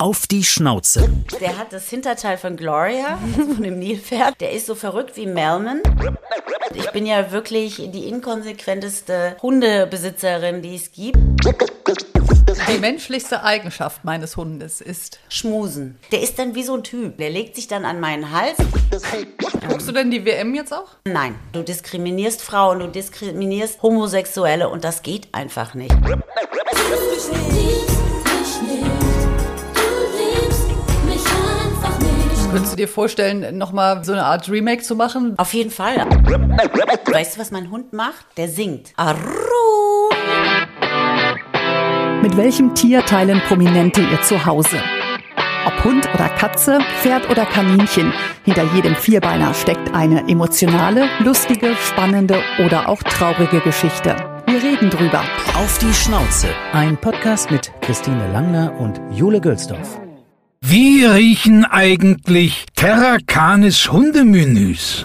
Auf die Schnauze. Der hat das Hinterteil von Gloria, also von dem Nilpferd. Der ist so verrückt wie Melman. Ich bin ja wirklich die inkonsequenteste Hundebesitzerin, die es gibt. Die menschlichste Eigenschaft meines Hundes ist. Schmusen. Der ist dann wie so ein Typ. Der legt sich dann an meinen Hals. Guckst du denn die WM jetzt auch? Nein, du diskriminierst Frauen, du diskriminierst Homosexuelle und das geht einfach nicht. Könntest du dir vorstellen, nochmal so eine Art Remake zu machen? Auf jeden Fall. Weißt du, was mein Hund macht? Der singt. Arru. Mit welchem Tier teilen Prominente ihr Zuhause? Ob Hund oder Katze, Pferd oder Kaninchen, hinter jedem Vierbeiner steckt eine emotionale, lustige, spannende oder auch traurige Geschichte. Wir reden drüber. Auf die Schnauze. Ein Podcast mit Christine Langner und Jule Gölsdorf. Wie riechen eigentlich Terra Canis Hundemenüs?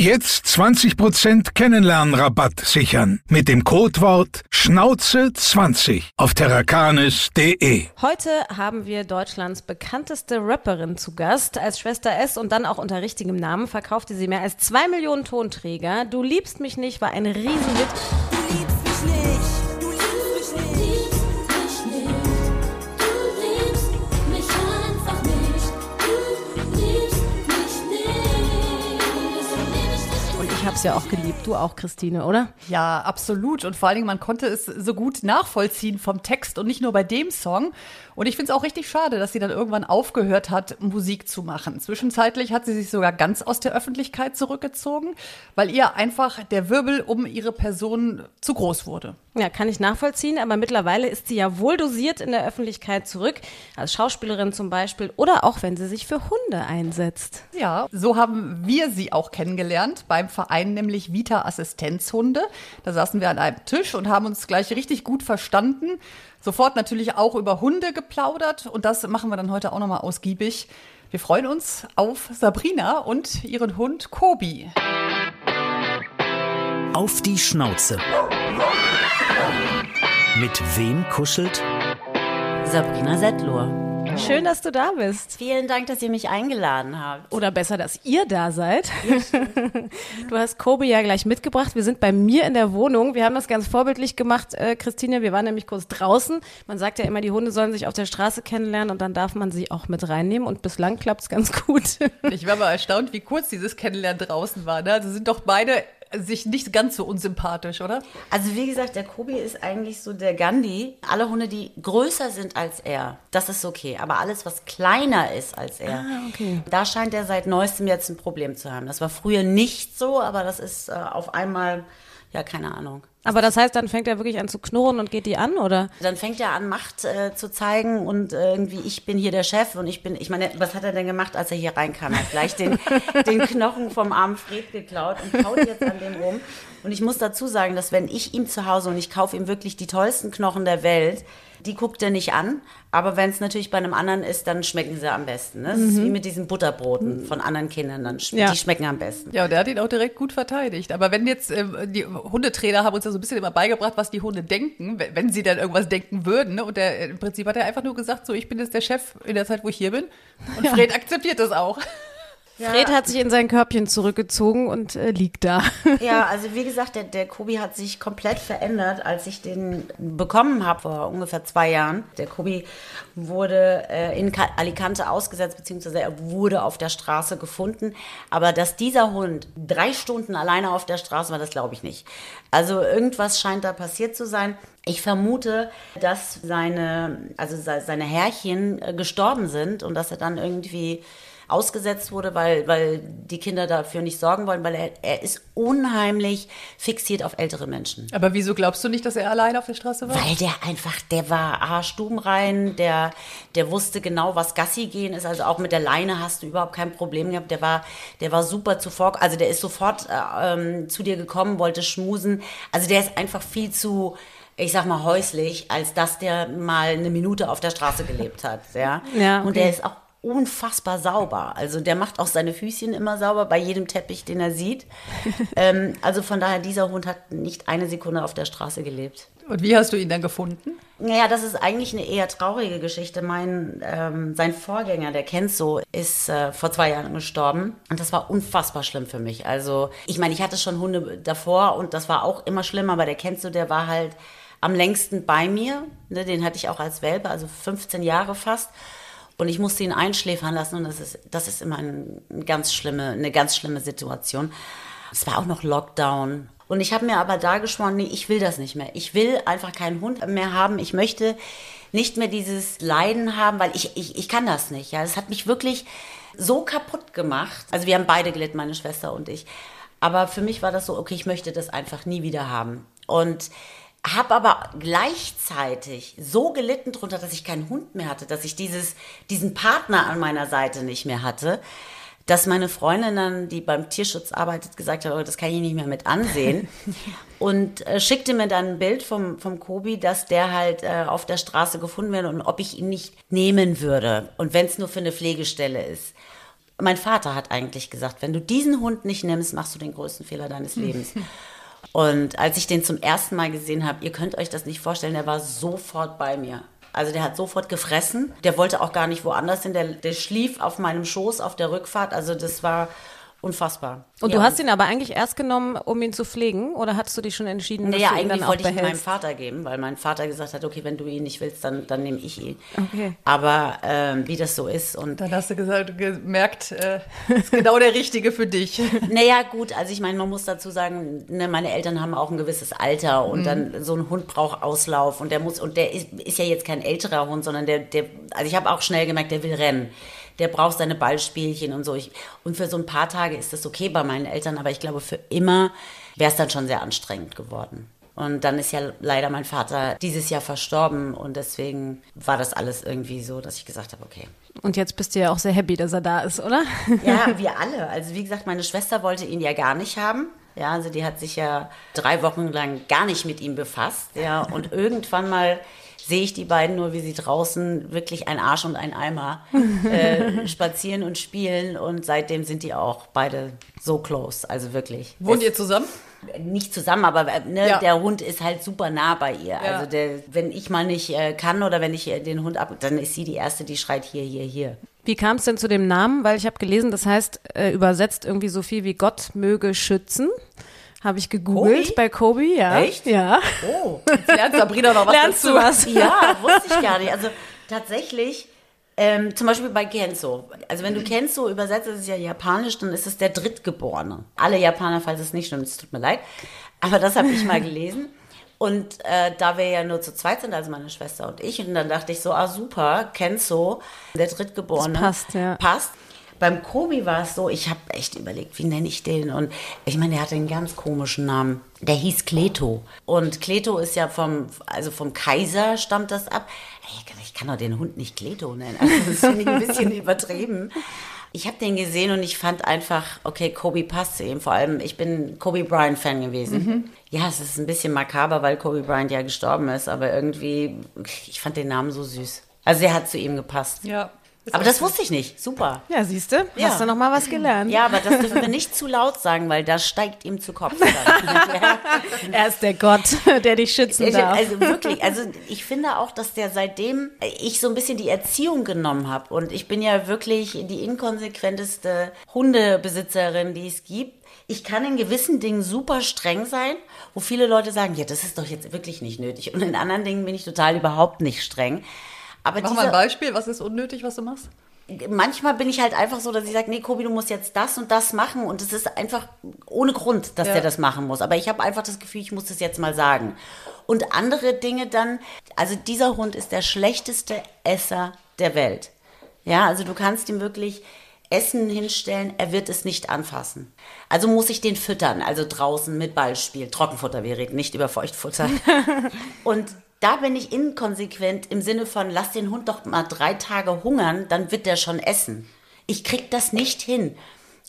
Jetzt 20% Kennenlernrabatt sichern mit dem Codewort Schnauze20 auf terrakanis.de. Heute haben wir Deutschlands bekannteste Rapperin zu Gast. Als Schwester S und dann auch unter richtigem Namen verkaufte sie mehr als zwei Millionen Tonträger. Du liebst mich nicht war ein Riesenhit. Es ja auch geliebt. Du auch, Christine, oder? Ja, absolut. Und vor allen Dingen, man konnte es so gut nachvollziehen vom Text und nicht nur bei dem Song. Und ich finde es auch richtig schade, dass sie dann irgendwann aufgehört hat, Musik zu machen. Zwischenzeitlich hat sie sich sogar ganz aus der Öffentlichkeit zurückgezogen, weil ihr einfach der Wirbel um ihre Person zu groß wurde. Ja, kann ich nachvollziehen, aber mittlerweile ist sie ja wohl dosiert in der Öffentlichkeit zurück, als Schauspielerin zum Beispiel oder auch wenn sie sich für Hunde einsetzt. Ja, so haben wir sie auch kennengelernt beim Verein, nämlich Vita Assistenzhunde. Da saßen wir an einem Tisch und haben uns gleich richtig gut verstanden. Sofort natürlich auch über Hunde geplaudert und das machen wir dann heute auch nochmal ausgiebig. Wir freuen uns auf Sabrina und ihren Hund Kobi. Auf die Schnauze. Mit wem kuschelt? Sabrina Settler. Schön, dass du da bist. Vielen Dank, dass ihr mich eingeladen habt. Oder besser, dass ihr da seid. Du hast Kobe ja gleich mitgebracht. Wir sind bei mir in der Wohnung. Wir haben das ganz vorbildlich gemacht, äh, Christine. Wir waren nämlich kurz draußen. Man sagt ja immer, die Hunde sollen sich auf der Straße kennenlernen und dann darf man sie auch mit reinnehmen. Und bislang klappt es ganz gut. Ich war mal erstaunt, wie kurz dieses Kennenlernen draußen war. Ne? Also sind doch beide sich nicht ganz so unsympathisch, oder? Also wie gesagt, der Kobi ist eigentlich so der Gandhi. Alle Hunde, die größer sind als er, das ist okay. Aber alles, was kleiner ist als er, okay. da scheint er seit neuestem jetzt ein Problem zu haben. Das war früher nicht so, aber das ist äh, auf einmal, ja, keine Ahnung. Aber das heißt, dann fängt er wirklich an zu knurren und geht die an, oder? Dann fängt er an, Macht äh, zu zeigen und äh, irgendwie, ich bin hier der Chef und ich bin, ich meine, was hat er denn gemacht, als er hier reinkam? Er hat gleich den, den Knochen vom armen Fred geklaut und kaut jetzt an dem rum. Und ich muss dazu sagen, dass wenn ich ihm zu Hause und ich kaufe ihm wirklich die tollsten Knochen der Welt, die guckt er nicht an. Aber wenn es natürlich bei einem anderen ist, dann schmecken sie am besten. Ne? Das ist wie mit diesen Butterbroten von anderen Kindern. Dann sch Ja. Die schmecken am besten. Ja, und der hat ihn auch direkt gut verteidigt. Aber wenn jetzt, ähm, die Hundetrainer haben uns ja so ein bisschen immer beigebracht, was die Hunde denken, wenn- sie dann irgendwas denken würden. Ne? Und der, im Prinzip hat er einfach nur gesagt, so, ich bin jetzt der Chef in der Zeit, wo ich hier bin. Und Fred akzeptiert das auch. Fred hat sich in sein Körbchen zurückgezogen und äh, liegt da. Ja, also wie gesagt, der, der Kobi hat sich komplett verändert, als ich den bekommen habe vor ungefähr zwei Jahren. Der Kobi wurde äh, in Alicante ausgesetzt, beziehungsweise er wurde auf der Straße gefunden. Aber dass dieser Hund drei Stunden alleine auf der Straße war, das glaube ich nicht. Also irgendwas scheint da passiert zu sein. Ich vermute, dass seine, also se- seine Herrchen äh, gestorben sind und dass er dann irgendwie ausgesetzt wurde, weil, weil die Kinder dafür nicht sorgen wollen, weil er, er ist unheimlich fixiert auf ältere Menschen. Aber wieso glaubst du nicht, dass er allein auf der Straße war? Weil der einfach, der war arschstubenrein, der, der wusste genau, was Gassi gehen ist. Also auch mit der Leine hast du überhaupt kein Problem gehabt. Der war, der war super zuvor, also der ist sofort äh, ähm, zu dir gekommen, wollte schmusen. Also der ist einfach viel zu, ich sag mal, häuslich, als dass der mal eine Minute auf der Straße gelebt hat. Ja, Ja, Und okay. der ist auch unfassbar sauber. Also der macht auch seine Füßchen immer sauber bei jedem Teppich, den er sieht. ähm, also von daher, dieser Hund hat nicht eine Sekunde auf der Straße gelebt. Und wie hast du ihn dann gefunden? Naja, das ist eigentlich eine eher traurige Geschichte. Mein, ähm, sein Vorgänger, der Kenzo, ist äh, vor zwei Jahren gestorben. Und das war unfassbar schlimm für mich. Also, ich meine, ich hatte schon Hunde davor und das war auch immer schlimm, aber der Kenzo, der war halt am längsten bei mir. Ne, den hatte ich auch als Welpe, also 15 Jahre fast. Und ich musste ihn einschläfern lassen und das ist, das ist immer ein, ein ganz schlimme, eine ganz schlimme Situation. Es war auch noch Lockdown. Und ich habe mir aber da geschworen, nee, ich will das nicht mehr. Ich will einfach keinen Hund mehr haben. Ich möchte nicht mehr dieses Leiden haben, weil ich, ich, ich kann das nicht. Ja, es hat mich wirklich so kaputt gemacht. Also wir haben beide gelitten, meine Schwester und ich. Aber für mich war das so, okay, ich möchte das einfach nie wieder haben. Und habe aber gleichzeitig so gelitten drunter, dass ich keinen Hund mehr hatte, dass ich dieses, diesen Partner an meiner Seite nicht mehr hatte, dass meine Freundin dann, die beim Tierschutz arbeitet, gesagt hat, oh, das kann ich nicht mehr mit ansehen. und äh, schickte mir dann ein Bild vom, vom Kobi, dass der halt äh, auf der Straße gefunden wird und ob ich ihn nicht nehmen würde. Und wenn es nur für eine Pflegestelle ist. Mein Vater hat eigentlich gesagt, wenn du diesen Hund nicht nimmst, machst du den größten Fehler deines Lebens. Und als ich den zum ersten Mal gesehen habe, ihr könnt euch das nicht vorstellen, der war sofort bei mir. Also der hat sofort gefressen. Der wollte auch gar nicht woanders hin. Der, der schlief auf meinem Schoß auf der Rückfahrt. Also das war unfassbar. Und ja, du hast ihn aber eigentlich erst genommen, um ihn zu pflegen? Oder hattest du dich schon entschieden, dass Naja, du ihn dann eigentlich auch wollte ich ihn meinem behältst? Vater geben, weil mein Vater gesagt hat, okay, wenn du ihn nicht willst, dann, dann nehme ich ihn. Okay. Aber ähm, wie das so ist und Dann hast du gesagt, gemerkt, äh, ist genau der Richtige für dich. Naja, gut, also ich meine, man muss dazu sagen, ne, meine Eltern haben auch ein gewisses Alter und dann so ein Hund braucht Auslauf und der muss, und der ist, ist ja jetzt kein älterer Hund, sondern der, der, also ich habe auch schnell gemerkt, der will rennen. Der braucht seine Ballspielchen und so. Ich, und für so ein paar Tage ist das okay bei meinen Eltern, aber ich glaube, für immer wäre es dann schon sehr anstrengend geworden. Und dann ist ja leider mein Vater dieses Jahr verstorben und deswegen war das alles irgendwie so, dass ich gesagt habe, okay, Und jetzt bist du ja auch sehr happy, dass er da ist, oder? ja, wir alle. Also wie gesagt, meine Schwester wollte ihn ja gar nicht haben. Ja, also die hat sich ja drei Wochen lang gar nicht mit ihm befasst. Ja, und irgendwann mal sehe ich die beiden nur, wie sie draußen wirklich ein Arsch und ein Eimer äh, spazieren und spielen. Und seitdem sind die auch beide so close. Also wirklich. Wohnt Es- ihr zusammen? nicht zusammen, aber äh, ne, Ja. der Hund ist halt super nah bei ihr. Ja. Also der, wenn ich mal nicht äh, kann oder wenn ich äh, den Hund ab, dann ist sie die erste, die schreit hier, hier, hier. Wie kam es denn zu dem Namen? Weil ich habe gelesen, das heißt äh, übersetzt irgendwie so viel wie Gott möge schützen. Habe ich gegoogelt Kobi? bei Kobi, ja. Echt? Ja. Oh. Jetzt lernt Sabrina noch was Lernst dazu. du was? Ja, wusste ich gar nicht. Also tatsächlich, ähm, zum Beispiel bei Kenzo. Also wenn du Kenzo übersetzt, das ist ja japanisch, dann ist es der Drittgeborene. Alle Japaner, falls es nicht stimmt, es tut mir leid. Aber das habe ich mal gelesen. Und äh, da wir ja nur zu zweit sind, also meine Schwester und ich, und dann dachte ich so, ah super, Kenzo, der Drittgeborene. Das passt, ja. Passt. Beim Kobi war es so, ich habe echt überlegt, wie nenne ich den? Und ich meine, der hatte einen ganz komischen Namen. Der hieß Kleto. Und Kleto ist ja vom, also vom Kaiser stammt das ab. Ich kann doch den Hund nicht Kleto nennen. Also das finde ich ein bisschen übertrieben. Ich habe den gesehen und ich fand einfach, okay, Kobe passt zu ihm. Vor allem, ich bin Kobe Bryant-Fan gewesen. Ja, es ist ein bisschen makaber, weil Kobe Bryant ja gestorben ist, aber irgendwie, ich fand den Namen so süß. Also der hat zu ihm gepasst. Ja. Aber das wusste ich nicht. Super. Ja, siehst du? Ja. Hast du noch mal was gelernt? Ja, aber das dürfen wir nicht zu laut sagen, weil das steigt ihm zu Kopf. Er ist der Gott, der dich schützen Ich- darf. Also wirklich, also ich finde auch, dass der seitdem ich so ein bisschen die Erziehung genommen habe und ich bin ja wirklich die inkonsequenteste Hundebesitzerin, die es gibt. Ich kann in gewissen Dingen super streng sein, wo viele Leute sagen, ja, das ist doch jetzt wirklich nicht nötig. Und in anderen Dingen bin ich total überhaupt nicht streng. Aber Mach mal ein Beispiel. Was ist unnötig, was du machst? manchmal bin ich halt einfach so, dass ich sage, nee, Kobi, du musst jetzt das und das machen und es ist einfach ohne Grund, dass Ja. der das machen muss. Aber ich habe einfach das Gefühl, ich muss das jetzt mal sagen. Und andere Dinge dann, also dieser Hund ist der schlechteste Esser der Welt. Ja, also du kannst ihm wirklich, Essen hinstellen, er wird es nicht anfassen. Also muss ich den füttern, also draußen mit Ballspiel. Trockenfutter, wir reden nicht über Feuchtfutter. Und da bin ich inkonsequent im Sinne von, lass den Hund doch mal drei Tage hungern, dann wird der schon essen. Ich krieg das nicht hin.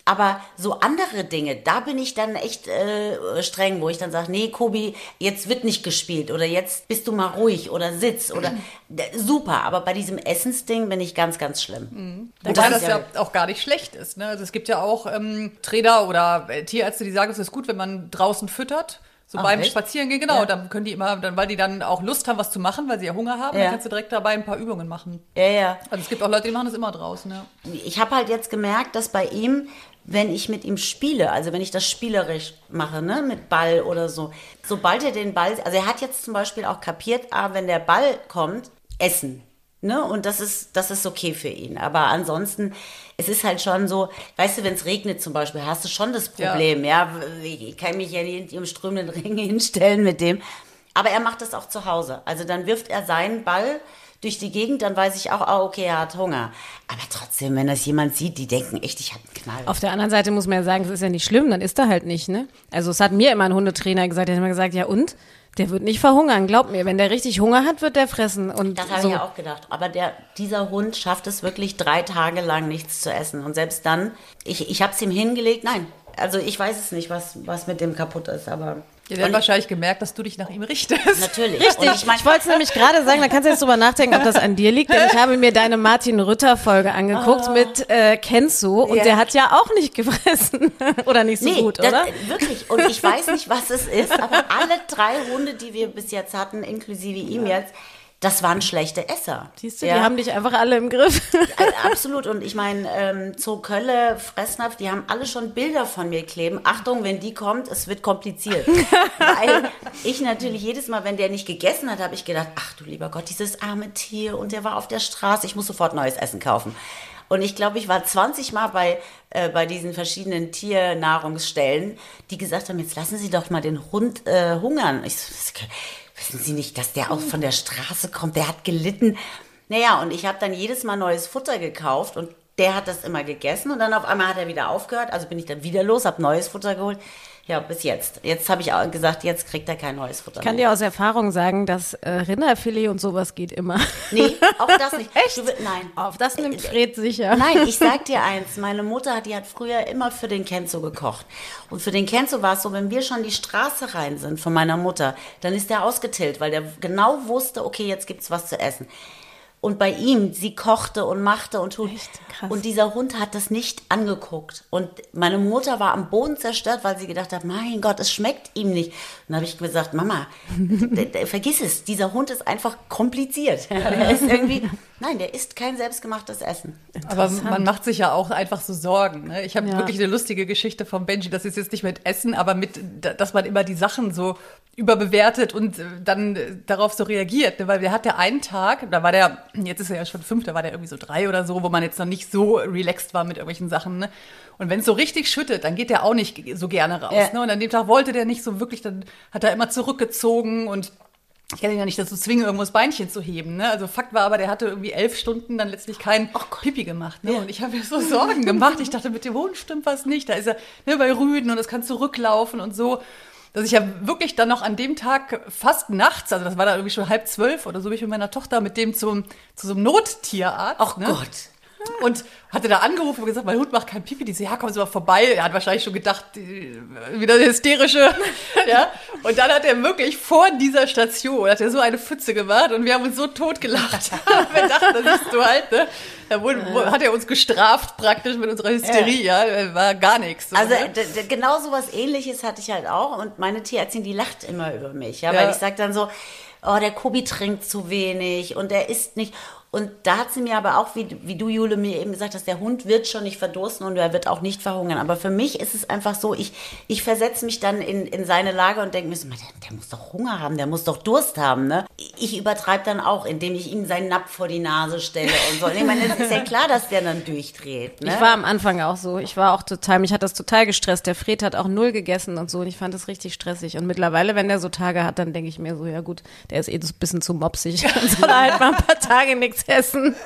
Aber so andere Dinge, da bin ich dann echt äh, streng, wo ich dann sage, nee, Kobi, jetzt wird nicht gespielt oder jetzt bist du mal ruhig oder sitz oder super. Aber bei diesem Essensding bin ich ganz, ganz schlimm. Und Wobei das, ja auch gar nicht schlecht ist. Ne? Also es gibt ja auch ähm, Trainer oder äh, Tierärzte, die sagen, es ist gut, wenn man draußen füttert. So Ach, beim echt? Spazierengehen, genau. Ja. Dann können die immer, dann, weil die dann auch Lust haben, was zu machen, weil sie ja Hunger haben, Ja. dann kannst du direkt dabei ein paar Übungen machen. ja, ja. Also es gibt auch Leute, die machen das immer draußen, ja. ich habe halt jetzt gemerkt, dass bei ihm, wenn ich mit ihm spiele, also wenn ich das spielerisch mache, ne, mit Ball oder so, sobald er den Ball, also er hat jetzt zum Beispiel auch kapiert, ah, wenn der Ball kommt, essen. Ne? Und das ist, das ist okay für ihn. Aber ansonsten, es ist halt schon so, weißt du, wenn es regnet zum Beispiel, hast du schon das Ja. Problem, ja. Ich kann mich ja nicht im strömenden Regen hinstellen mit dem. Aber er macht das auch zu Hause. Also dann wirft er seinen Ball durch die Gegend, dann weiß ich auch, ah, okay, er hat Hunger. Aber trotzdem, wenn das jemand sieht, die denken echt, ich habe einen Knall. Auf der anderen Seite muss man ja sagen, es ist ja nicht schlimm, dann ist er halt nicht, ne? Also es hat mir immer ein Hundetrainer gesagt, der hat immer gesagt, ja und? Der wird nicht verhungern, glaub mir. Wenn der richtig Hunger hat, wird der fressen. Und Das habe so. ich ja auch gedacht. Aber der, dieser Hund schafft es wirklich drei Tage lang nichts zu essen. Und selbst dann, ich, ich habe es ihm hingelegt, nein. Also ich weiß es nicht, was, was mit dem kaputt ist, aber Hat Und- wahrscheinlich gemerkt, dass du dich nach ihm richtest. natürlich. Richtig. Und ich mein, ich wollte es nämlich gerade sagen, da kannst du jetzt drüber nachdenken, ob das an dir liegt, denn ich habe mir deine Martin Rütter Folge angeguckt mit äh, Kenzo und Ja. der hat ja auch nicht gefressen oder nicht so Nee, gut, das, oder? wirklich. Und ich weiß nicht, was es ist, aber alle drei Hunde, die wir bis jetzt hatten, inklusive ihm jetzt, das waren schlechte Esser. Siehst du, Ja. die haben dich einfach alle im Griff. Also absolut. Und ich meine, ähm, Zoo Kölle, Fressnapf, die haben alle schon Bilder von mir kleben. Achtung, wenn die kommt, es wird kompliziert. Weil ich natürlich jedes Mal, wenn der nicht gegessen hat, habe ich gedacht, ach du lieber Gott, dieses arme Tier und der war auf der Straße, ich muss sofort neues Essen kaufen. Und ich glaube, ich war 20 Mal bei, äh, bei diesen verschiedenen Tiernahrungsstellen, die gesagt haben, jetzt lassen Sie doch mal den Hund äh, hungern. Ich "Was- wissen Sie nicht, dass der auch von der Straße kommt, der hat gelitten. Naja, und ich habe dann jedes Mal neues Futter gekauft und der hat das immer gegessen und dann auf einmal hat er wieder aufgehört. Also bin ich dann wieder los, habe neues Futter geholt. Ja, bis jetzt. Jetzt habe ich auch gesagt, jetzt kriegt er kein neues Futter Ich kann mehr. dir aus Erfahrung sagen, dass äh, Rinderfilet und sowas geht immer. Nee, auch das nicht. Echt? Du, nein. Auf das nimmt Fred sicher. Nein, ich sag dir eins, meine Mutter, die hat früher immer für den Kenzo gekocht. Und für den Kenzo war es so, wenn wir schon die Straße rein sind von meiner Mutter, dann ist der ausgetillt, weil der genau wusste, okay, jetzt gibt's was zu essen. Und bei ihm, sie kochte und machte und tut. Krass. Und dieser Hund hat das nicht angeguckt. Und meine Mutter war am Boden zerstört, weil sie gedacht hat, mein Gott, es schmeckt ihm nicht. Und dann habe ich gesagt, Mama, vergiss es, dieser Hund ist einfach kompliziert. Der ist irgendwie, nein, der isst kein selbstgemachtes Essen. Aber man macht sich ja auch einfach so Sorgen. Ne? Ich habe Ja. wirklich eine lustige Geschichte vom Benji. Das ist jetzt nicht mit Essen, aber mit, dass man immer die Sachen so überbewertet und äh, dann äh, darauf so reagiert. Ne? Weil der hatte einen Tag, da war der, jetzt ist er ja schon fünf, da war der irgendwie so drei oder so, wo man jetzt noch nicht so relaxed war mit irgendwelchen Sachen. Ne? Und wenn es so richtig schüttet, dann geht der auch nicht so gerne raus. Ja. Ne? Und an dem Tag wollte der nicht so wirklich, dann hat er immer zurückgezogen und ich kann ihn ja nicht dazu zwingen, irgendwo das Beinchen zu heben. Ne? Also Fakt war aber, der hatte irgendwie elf Stunden dann letztlich kein Pipi gemacht. Ne? Und ich habe mir so Sorgen gemacht. Ich dachte, mit dem Hund stimmt was nicht. Da ist er ne, bei Rüden und es kann zurücklaufen und so. Dass ich ja wirklich dann noch an dem Tag fast nachts, also das war da irgendwie schon halb zwölf oder so, bin ich mit meiner Tochter mit dem zum, zu so einem Nottierarzt. Ach ne? Gott. Und hatte da angerufen und gesagt, mein Hund macht kein Pipi. Die so, ja, kommen Sie mal vorbei. Er hat wahrscheinlich schon gedacht, die- wieder eine hysterische. ja. Und dann hat er wirklich vor dieser Station, hat er so eine Pfütze gemacht und wir haben uns so totgelacht. wir dachten, das ist so halt, ne? Da wurde, hat er uns gestraft praktisch mit unserer Hysterie, ja. War gar nichts. So, Also ne? genau so was ähnliches hatte ich halt auch und meine Tierärztin, die lacht immer über mich, ja, Ja. weil ich sag dann so, oh, der Kobi trinkt zu wenig und der isst nicht. Und da hat sie mir aber auch, wie, wie du, Jule, mir eben gesagt hast, der Hund wird schon nicht verdursten und er wird auch nicht verhungern. Aber für mich ist es einfach so, ich, ich versetze mich dann in, in seine Lage und denke mir so, "Mann, der, der muss doch Hunger haben, der muss doch Durst haben. Ne? Ich übertreibe dann auch, indem ich ihm seinen Napf vor die Nase stelle und so. Ich meine, es ist ja klar, dass der dann durchdreht. Ne? Ich war am Anfang auch so. Ich war auch total, mich hat das total gestresst. Der Fred hat auch null gegessen und so und ich fand das richtig stressig. Und mittlerweile, wenn der so Tage hat, dann denke ich mir so, ja gut, der ist eh so ein bisschen zu mopsig. Dann soll er halt mal ein paar Tage nichts nichts essen.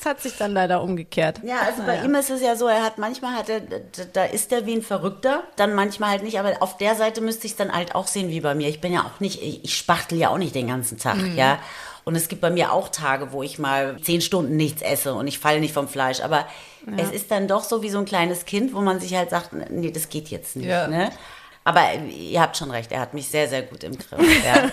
Das hat sich dann leider umgekehrt. Ja, also bei ihm ist es ja so, er hat manchmal hat er, da ist er wie ein Verrückter, dann manchmal halt nicht, aber auf der Seite müsste ich es dann halt auch sehen wie bei mir. Ich bin ja auch nicht, ich, spachtel ja auch nicht den ganzen Tag, ja. Und es gibt bei mir auch Tage, wo ich mal zehn Stunden nichts esse und ich falle nicht vom Fleisch. Aber es ist dann doch so wie so ein kleines Kind, wo man sich halt sagt, nee, das geht jetzt nicht. Ja. Ne? Aber ihr habt schon recht, er hat mich sehr, sehr gut im Griff. Ja.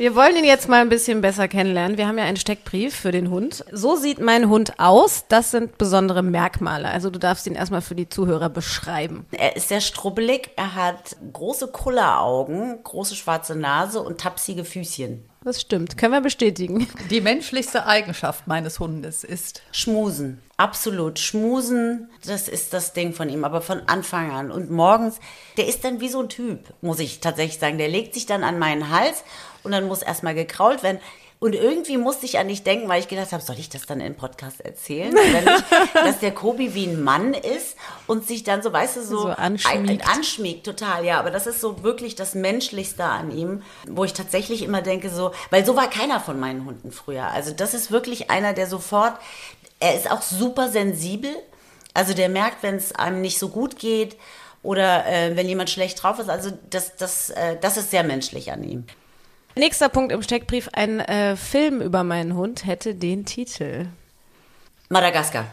Wir wollen ihn jetzt mal ein bisschen besser kennenlernen. Wir haben ja einen Steckbrief für den Hund. So sieht mein Hund aus. Das sind besondere Merkmale. Also du darfst ihn erstmal für die Zuhörer beschreiben. Er ist sehr strubbelig, er hat große Kulleraugen, große schwarze Nase und tapsige Füßchen. Das stimmt. Können wir bestätigen. Die menschlichste Eigenschaft meines Hundes ist Schmusen, absolut. Schmusen, das ist das Ding von ihm, aber von Anfang an. Und morgens, der ist dann wie so ein Typ, muss ich tatsächlich sagen. Der legt sich dann an meinen Hals und dann muss erstmal gekrault werden. Und irgendwie musste ich an dich denken, weil ich gedacht habe, soll ich das dann im Podcast erzählen? Nicht? Dass der Kobi wie ein Mann ist und sich dann so, weißt du, so, So anschmiegt. anschmiegt, total, ja. Aber das ist so wirklich das Menschlichste an ihm, wo ich tatsächlich immer denke, so, weil so war keiner von meinen Hunden früher. Also das ist wirklich einer, der sofort, er ist auch super sensibel. Also der merkt, wenn es einem nicht so gut geht oder äh, wenn jemand schlecht drauf ist. Also das, das, äh, das ist sehr menschlich an ihm. Nächster Punkt im Steckbrief. Ein äh, Film über meinen Hund hätte den Titel. Madagaskar.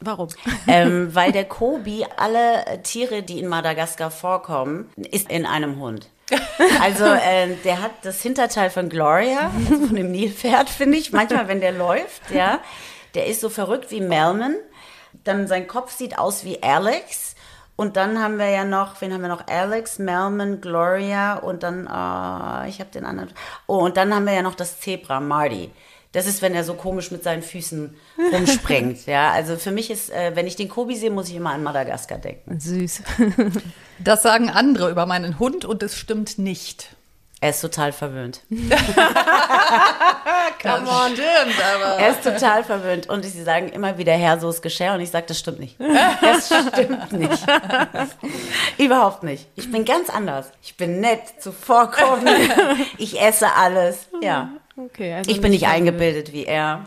Warum? ähm, weil der Kobi alle äh, Tiere, die in Madagaskar vorkommen, ist in einem Hund. Also äh, der hat das Hinterteil von Gloria, also von dem Nilpferd, finde ich. Manchmal, wenn der läuft, ja, der ist so verrückt wie Melman. Dann sein Kopf sieht aus wie Alex. Und dann haben wir ja noch, wen haben wir noch? Alex, Melman, Gloria und dann, äh, ich habe den anderen. Oh, und dann haben wir ja noch das Zebra, Marty. Das ist, wenn er so komisch mit seinen Füßen rumspringt. ja, also für mich ist, äh, wenn ich den Kobi sehe, muss ich immer an Madagaskar denken. Süß. Das sagen andere über meinen Hund und es stimmt nicht. Er ist total verwöhnt. Come on. Stimmt, aber. Er ist total verwöhnt. Und sie sagen immer wieder, Herr, so ist Geschirr. Und ich sage, das stimmt nicht. Das stimmt nicht. Überhaupt nicht. Ich bin ganz anders. Ich bin nett, zuvorkommend. Ich esse alles. Ja. Okay, also Ich bin nicht verwöhnt. eingebildet wie er.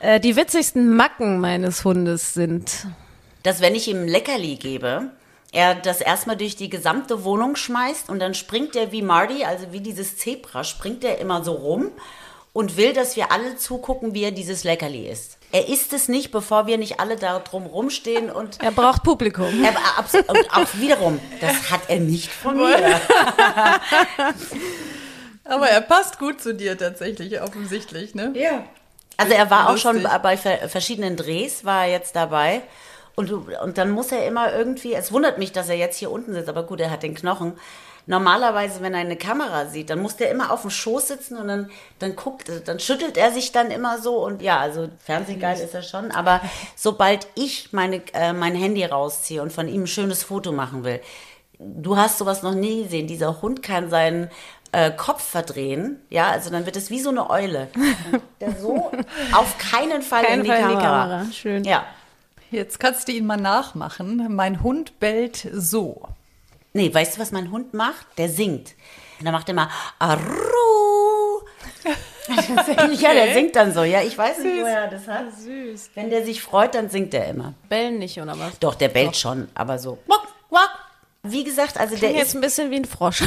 Äh, die witzigsten Macken meines Hundes sind. dass wenn ich ihm Leckerli gebe, er das erstmal durch die gesamte Wohnung schmeißt und dann springt er wie Marty, also wie dieses Zebra, springt er immer so rum und will, dass wir alle zugucken, wie er dieses Leckerli isst. Er isst es nicht, bevor wir nicht alle da drum rumstehen und Er braucht Publikum. er, und auch wiederum, das hat er nicht von mir. Aber er passt gut zu dir tatsächlich, offensichtlich, ne? Ja. Also er war auch schon Lustig. bei- bei ver- verschiedenen Drehs, war er jetzt dabei. Und, und dann muss er immer irgendwie, es wundert mich, dass er jetzt hier unten sitzt, aber gut, er hat den Knochen. Normalerweise, wenn er eine Kamera sieht, dann muss der immer auf dem Schoß sitzen und dann, dann guckt, dann schüttelt er sich dann immer so und ja, also Fernsehgeil ist er schon. Aber sobald ich meine, äh, mein Handy rausziehe und von ihm ein schönes Foto machen will, du hast sowas noch nie gesehen. Dieser Hund kann seinen äh, Kopf verdrehen, ja, also dann wird es wie so eine Eule. Der so auf keinen Fall, Keinen in, die Fall in die Kamera. Kamera. Schön. Ja. Jetzt kannst du ihn mal nachmachen. Mein Hund bellt so. Nee, weißt du, was mein Hund macht? Der singt. Und dann macht er mal Arru. ja, der singt dann so. Ja, ich weiß nicht, woher er das hat. Süß. Wenn der sich freut, dann singt er immer. Bellen nicht, oder was? Doch, der bellt schon, aber so. Wie gesagt, also der Klingt ist jetzt ein bisschen wie ein Frosch.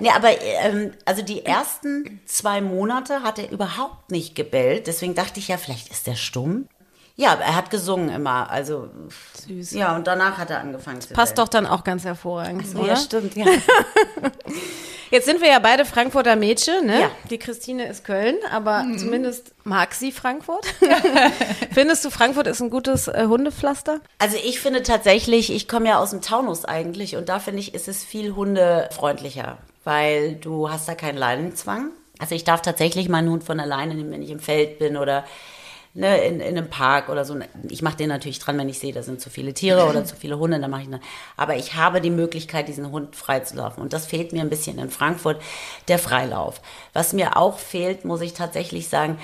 Nee, aber ähm, also die ersten zwei Monate hat er überhaupt nicht gebellt. Deswegen dachte ich ja, vielleicht ist der stumm. Ja, er hat gesungen immer. Also Süß. ja, und danach hat er angefangen zu Passt bellen. doch dann auch ganz hervorragend, So, oder? ja, stimmt. Ja. Jetzt sind wir ja beide Frankfurter Mädchen, ne? Ja. Die Christine ist Köln, aber zumindest mag sie Frankfurt. Findest du, Frankfurt ist ein gutes äh, Hundepflaster? Also ich finde tatsächlich, ich komme ja aus dem Taunus eigentlich und da finde ich, ist es viel hundefreundlicher, weil du hast da keinen Leinenzwang. Also ich darf tatsächlich meinen Hund von alleine nehmen, wenn ich im Feld bin oder ne, in, in einem Park oder so. Ich mache den natürlich dran, wenn ich sehe, da sind zu viele Tiere oder zu viele Hunde, dann mache ich ne. Aber ich habe die Möglichkeit, diesen Hund freizulaufen. Und das fehlt mir ein bisschen in Frankfurt, der Freilauf. Was mir auch fehlt, muss ich tatsächlich sagen,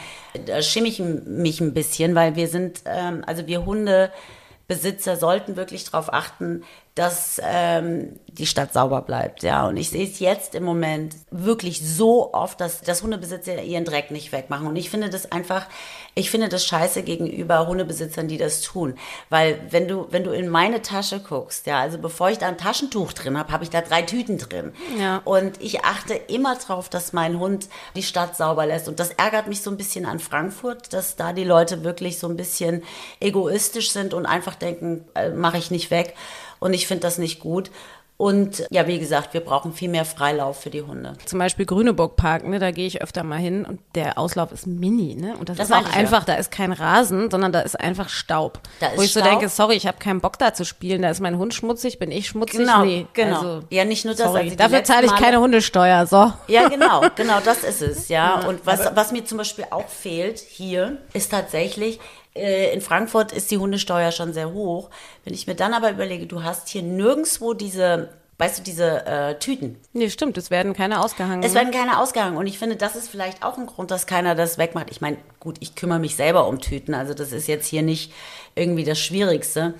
da schimme ich mich ein bisschen, weil wir sind, ähm, also wir Hundebesitzer sollten wirklich darauf achten, dass ähm, die Stadt sauber bleibt, ja. Und ich sehe es jetzt im Moment wirklich so oft, dass, dass Hundebesitzer ihren Dreck nicht wegmachen. Und ich finde das einfach, ich finde das scheiße gegenüber Hundebesitzern, die das tun. Weil wenn du, wenn du in meine Tasche guckst, ja, also bevor ich da ein Taschentuch drin habe, habe ich da drei Tüten drin. Ja. Und ich achte immer drauf, dass mein Hund die Stadt sauber lässt. Und das ärgert mich so ein bisschen an Frankfurt, dass da die Leute wirklich so ein bisschen egoistisch sind und einfach denken, äh, mache ich nicht weg. Und ich finde das nicht gut. Und ja, wie gesagt, wir brauchen viel mehr Freilauf für die Hunde. Zum Beispiel Grüneburg Park, ne, da gehe ich öfter mal hin und der Auslauf ist mini, ne? Und das, Das ist auch einfach, da ist kein Rasen, sondern da ist einfach Staub. Da ist Wo ich so Staub. denke, sorry, ich habe keinen Bock da zu spielen, da ist mein Hund schmutzig, bin ich schmutzig? Genau, nee. genau. Also, ja, nicht nur das. sorry. also Dafür zahle ich Male- keine Hundesteuer, so. Ja, genau, genau, das ist es, ja. Und was, was mir zum Beispiel auch fehlt hier, ist tatsächlich, in Frankfurt ist die Hundesteuer schon sehr hoch. Wenn ich mir dann aber überlege, du hast hier nirgendwo diese, weißt du, diese äh, Tüten. Nee, stimmt, es werden keine ausgehangen. Es werden keine ausgehangen. Und ich finde, das ist vielleicht auch ein Grund, dass keiner das wegmacht. Ich meine, gut, ich kümmere mich selber um Tüten. Also das ist jetzt hier nicht irgendwie das Schwierigste.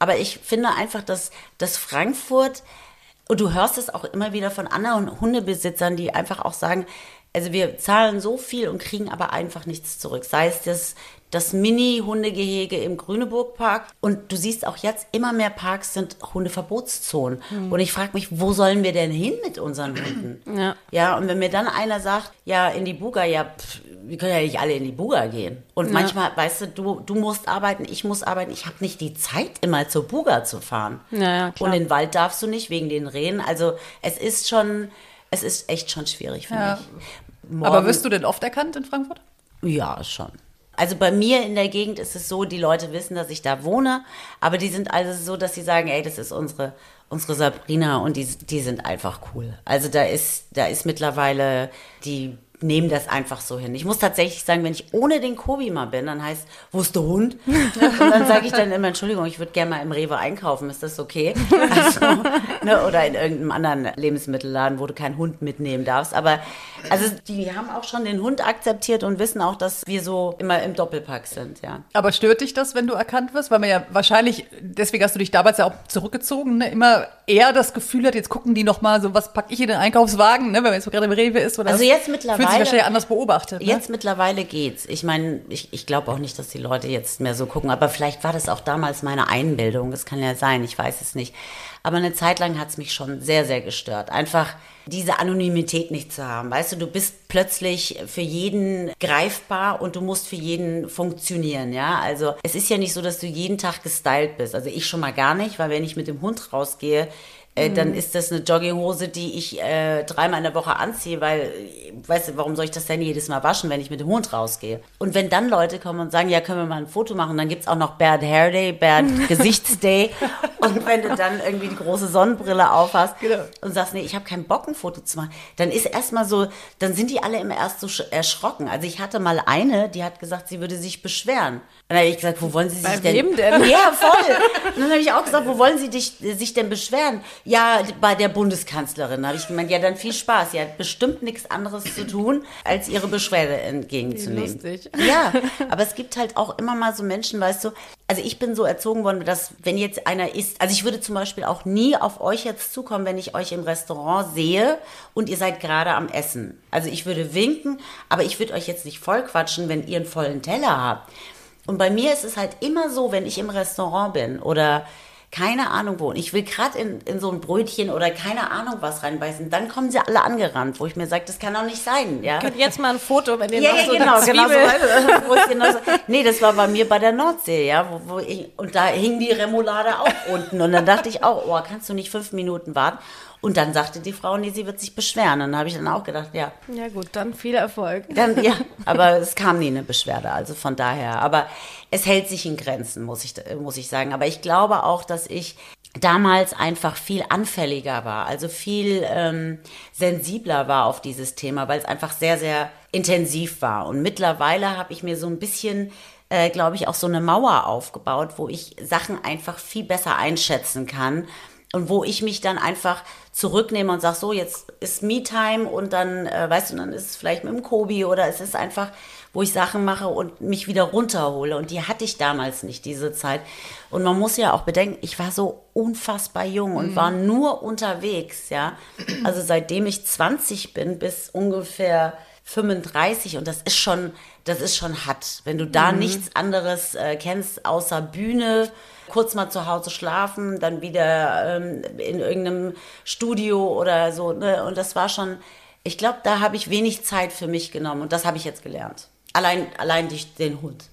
Aber ich finde einfach, dass, dass Frankfurt, und du hörst es auch immer wieder von anderen Hundebesitzern, die einfach auch sagen, also wir zahlen so viel und kriegen aber einfach nichts zurück. Sei es das, das Mini-Hundegehege im Grüneburg-Park. Und du siehst auch jetzt, immer mehr Parks sind Hundeverbotszonen. Und ich frage mich, wo sollen wir denn hin mit unseren Hunden? Ja. Ja, und wenn mir dann einer sagt, ja, in die Buga, ja, pff, wir können ja nicht alle in die Buga gehen. Und manchmal, weißt du, du, du musst arbeiten, ich muss arbeiten. Ich habe nicht die Zeit, immer zur Buga zu fahren. Ja, ja, klar. Und in den Wald darfst du nicht, wegen den Rehen. Also es ist schon, es ist echt schon schwierig für Ja. mich. Aber Morgen- wirst du denn oft erkannt in Frankfurt? ja, schon. Also bei mir in der Gegend ist es so, die Leute wissen, dass ich da wohne, aber die sind also so, dass sie sagen, ey, das ist unsere, unsere Sabrina und die, die sind einfach cool. Also da ist, da ist mittlerweile, die nehmen das einfach so hin. Ich muss tatsächlich sagen, wenn ich ohne den Kobi mal bin, dann heißt, wo ist der Hund? Und dann sage ich dann immer, Entschuldigung, ich würde gerne mal im Rewe einkaufen, ist das okay? Also, ne, oder in irgendeinem anderen Lebensmittelladen, wo du keinen Hund mitnehmen darfst. Aber also die haben auch schon den Hund akzeptiert und wissen auch, dass wir so immer im Doppelpack sind, ja. Aber stört dich das, wenn du erkannt wirst? Weil man ja wahrscheinlich, deswegen hast du dich damals ja auch zurückgezogen, ne? immer eher das Gefühl hat, jetzt gucken die noch mal so, was packe ich in den Einkaufswagen, ne? wenn man jetzt so gerade im Rewe ist. Oder Also jetzt mittlerweile- Sich wahrscheinlich anders beobachtet. Ne? Jetzt mittlerweile geht's. Ich meine, ich, ich glaube auch nicht, dass die Leute jetzt mehr so gucken, aber vielleicht war das auch damals meine Einbildung. Das kann ja sein, ich weiß es nicht. Aber eine Zeit lang hat's mich schon sehr, sehr gestört. Einfach diese Anonymität nicht zu haben. Weißt du, du bist plötzlich für jeden greifbar und du musst für jeden funktionieren, ja. Also es ist ja nicht so, dass du jeden Tag gestylt bist. Also ich schon mal gar nicht, weil wenn ich mit dem Hund rausgehe, äh, dann ist das eine Jogginghose, die ich äh, dreimal in der Woche anziehe, weil, weißt du, warum soll ich das denn jedes Mal waschen, wenn ich mit dem Hund rausgehe? Und wenn dann Leute kommen und sagen, ja, können wir mal ein Foto machen, dann gibt's auch noch Bad Hair Day, Bad Gesichtsday. Und wenn du dann irgendwie die große Sonnenbrille aufhast Genau. und sagst, nee, ich habe keinen Bock, ein Foto zu machen, dann ist erstmal so, dann sind die alle immer erst so sch- erschrocken. Also ich hatte mal eine, die hat gesagt, sie würde sich beschweren. Und dann habe ich gesagt, wo wollen Sie sich denn? wem denn? Ja, voll. Und dann habe ich auch gesagt, wo wollen Sie dich, sich denn beschweren? Ja, bei der Bundeskanzlerin. Habe ich gemeint, ja, dann viel Spaß. Sie hat bestimmt nichts anderes zu tun, als ihre Beschwerde entgegenzunehmen. Lustig. Ja, aber es gibt halt auch immer mal so Menschen, weißt du, also ich bin so erzogen worden, dass wenn jetzt einer isst, also ich würde zum Beispiel auch nie auf euch jetzt zukommen, wenn ich euch im Restaurant sehe und ihr seid gerade am Essen. Also ich würde winken, aber ich würde euch jetzt nicht voll quatschen, wenn ihr einen vollen Teller habt. Und bei mir ist es halt immer so, wenn ich im Restaurant bin oder keine Ahnung wo und ich will gerade in, in so ein Brötchen oder keine Ahnung was reinbeißen, dann kommen sie alle angerannt, wo ich mir sage, das kann doch nicht sein, ja. Könnt jetzt mal ein Foto, wenn ihr Ja, noch ja, so genau, genau so, genau so, nee, das war bei mir bei der Nordsee, ja, wo, wo ich, und da hing die Remoulade auch unten und dann dachte ich auch, oh, kannst du nicht fünf Minuten warten? Und dann sagte die Frau, nee, sie wird sich beschweren. Und dann habe ich dann auch gedacht, ja, Ja gut, dann viel Erfolg. dann, ja, aber es kam nie eine Beschwerde, also von daher. Aber es hält sich in Grenzen, muss ich, muss ich sagen. Aber ich glaube auch, dass ich damals einfach viel anfälliger war, also viel ähm, sensibler war auf dieses Thema, weil es einfach sehr, sehr intensiv war. Und mittlerweile habe ich mir so ein bisschen äh, glaube ich, auch so eine Mauer aufgebaut, wo ich Sachen einfach viel besser einschätzen kann Und wo ich mich dann einfach zurücknehme und sage, so, jetzt ist Me-Time und dann, äh, weißt du, dann ist es vielleicht mit dem Kobi oder es ist einfach, wo ich Sachen mache und mich wieder runterhole. Und die hatte ich damals nicht, diese Zeit. Und man muss ja auch bedenken, ich war so unfassbar jung und war nur unterwegs, ja. Also seitdem ich 20 bin bis ungefähr 35 und das ist schon, das ist schon hart, wenn du da nichts anderes äh, kennst außer Bühne, kurz mal zu Hause schlafen, dann wieder ähm, in irgendeinem Studio oder so. Ne? Und das war schon, ich glaube, da habe ich wenig Zeit für mich genommen und das habe ich jetzt gelernt. Allein, allein durch den Hund.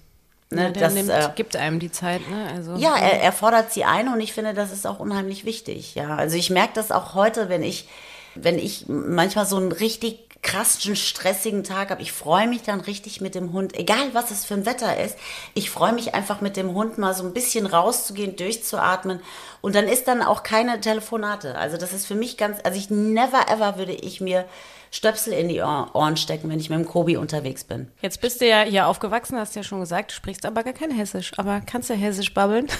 Ne? Ja, der das, nimmt, äh, gibt einem die Zeit, ne? Also, ja, er, er fordert sie ein und ich finde, das ist auch unheimlich wichtig. Ja, also ich merke das auch heute, wenn ich, wenn ich manchmal so einen richtig krassen, stressigen Tag habe. Ich freue mich dann richtig mit dem Hund, egal was es für ein Wetter ist. Ich freue mich einfach mit dem Hund mal so ein bisschen rauszugehen, durchzuatmen. Und dann ist dann auch keine Telefonate. Also das ist für mich ganz, also ich never ever würde ich mir Stöpsel in die Ohr- Ohren stecken, wenn ich mit dem Kobi unterwegs bin. Jetzt bist du ja hier aufgewachsen, hast ja schon gesagt, du sprichst aber gar kein Hessisch. Aber kannst du Hessisch babbeln?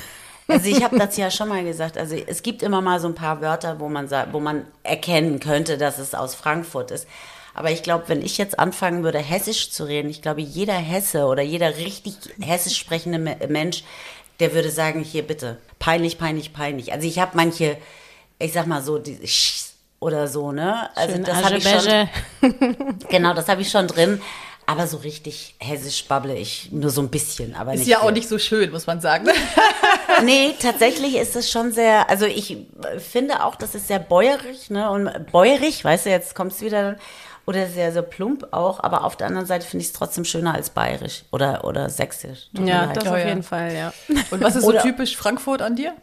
Also ich habe das ja schon mal gesagt. Also es gibt immer mal so ein paar Wörter, wo man wo man erkennen könnte, dass es aus Frankfurt ist. Aber ich glaube, wenn ich jetzt anfangen würde, Hessisch zu reden, ich glaube, jeder Hesse oder jeder richtig Hessisch sprechende Me- Mensch, der würde sagen, hier bitte, peinlich, peinlich, peinlich. Also ich habe manche, ich sag mal so, die Sch oder so, ne? Also Schön das habe ich schon, genau, das habe ich schon drin. Aber so richtig Hessisch babble ich nur so ein bisschen, aber Ist nicht ja auch viel. nicht so schön, muss man sagen. Nee, tatsächlich ist es schon sehr, also ich äh, finde auch, das ist sehr bäuerig, ne? Und bäuerig, weißt du, jetzt kommst du wieder, oder sehr, sehr plump auch, aber auf der anderen Seite finde ich es trotzdem schöner als bayerisch oder, oder sächsisch. Tut Ja, das auf ja. jeden Fall, ja. Und was ist so typisch Frankfurt an dir?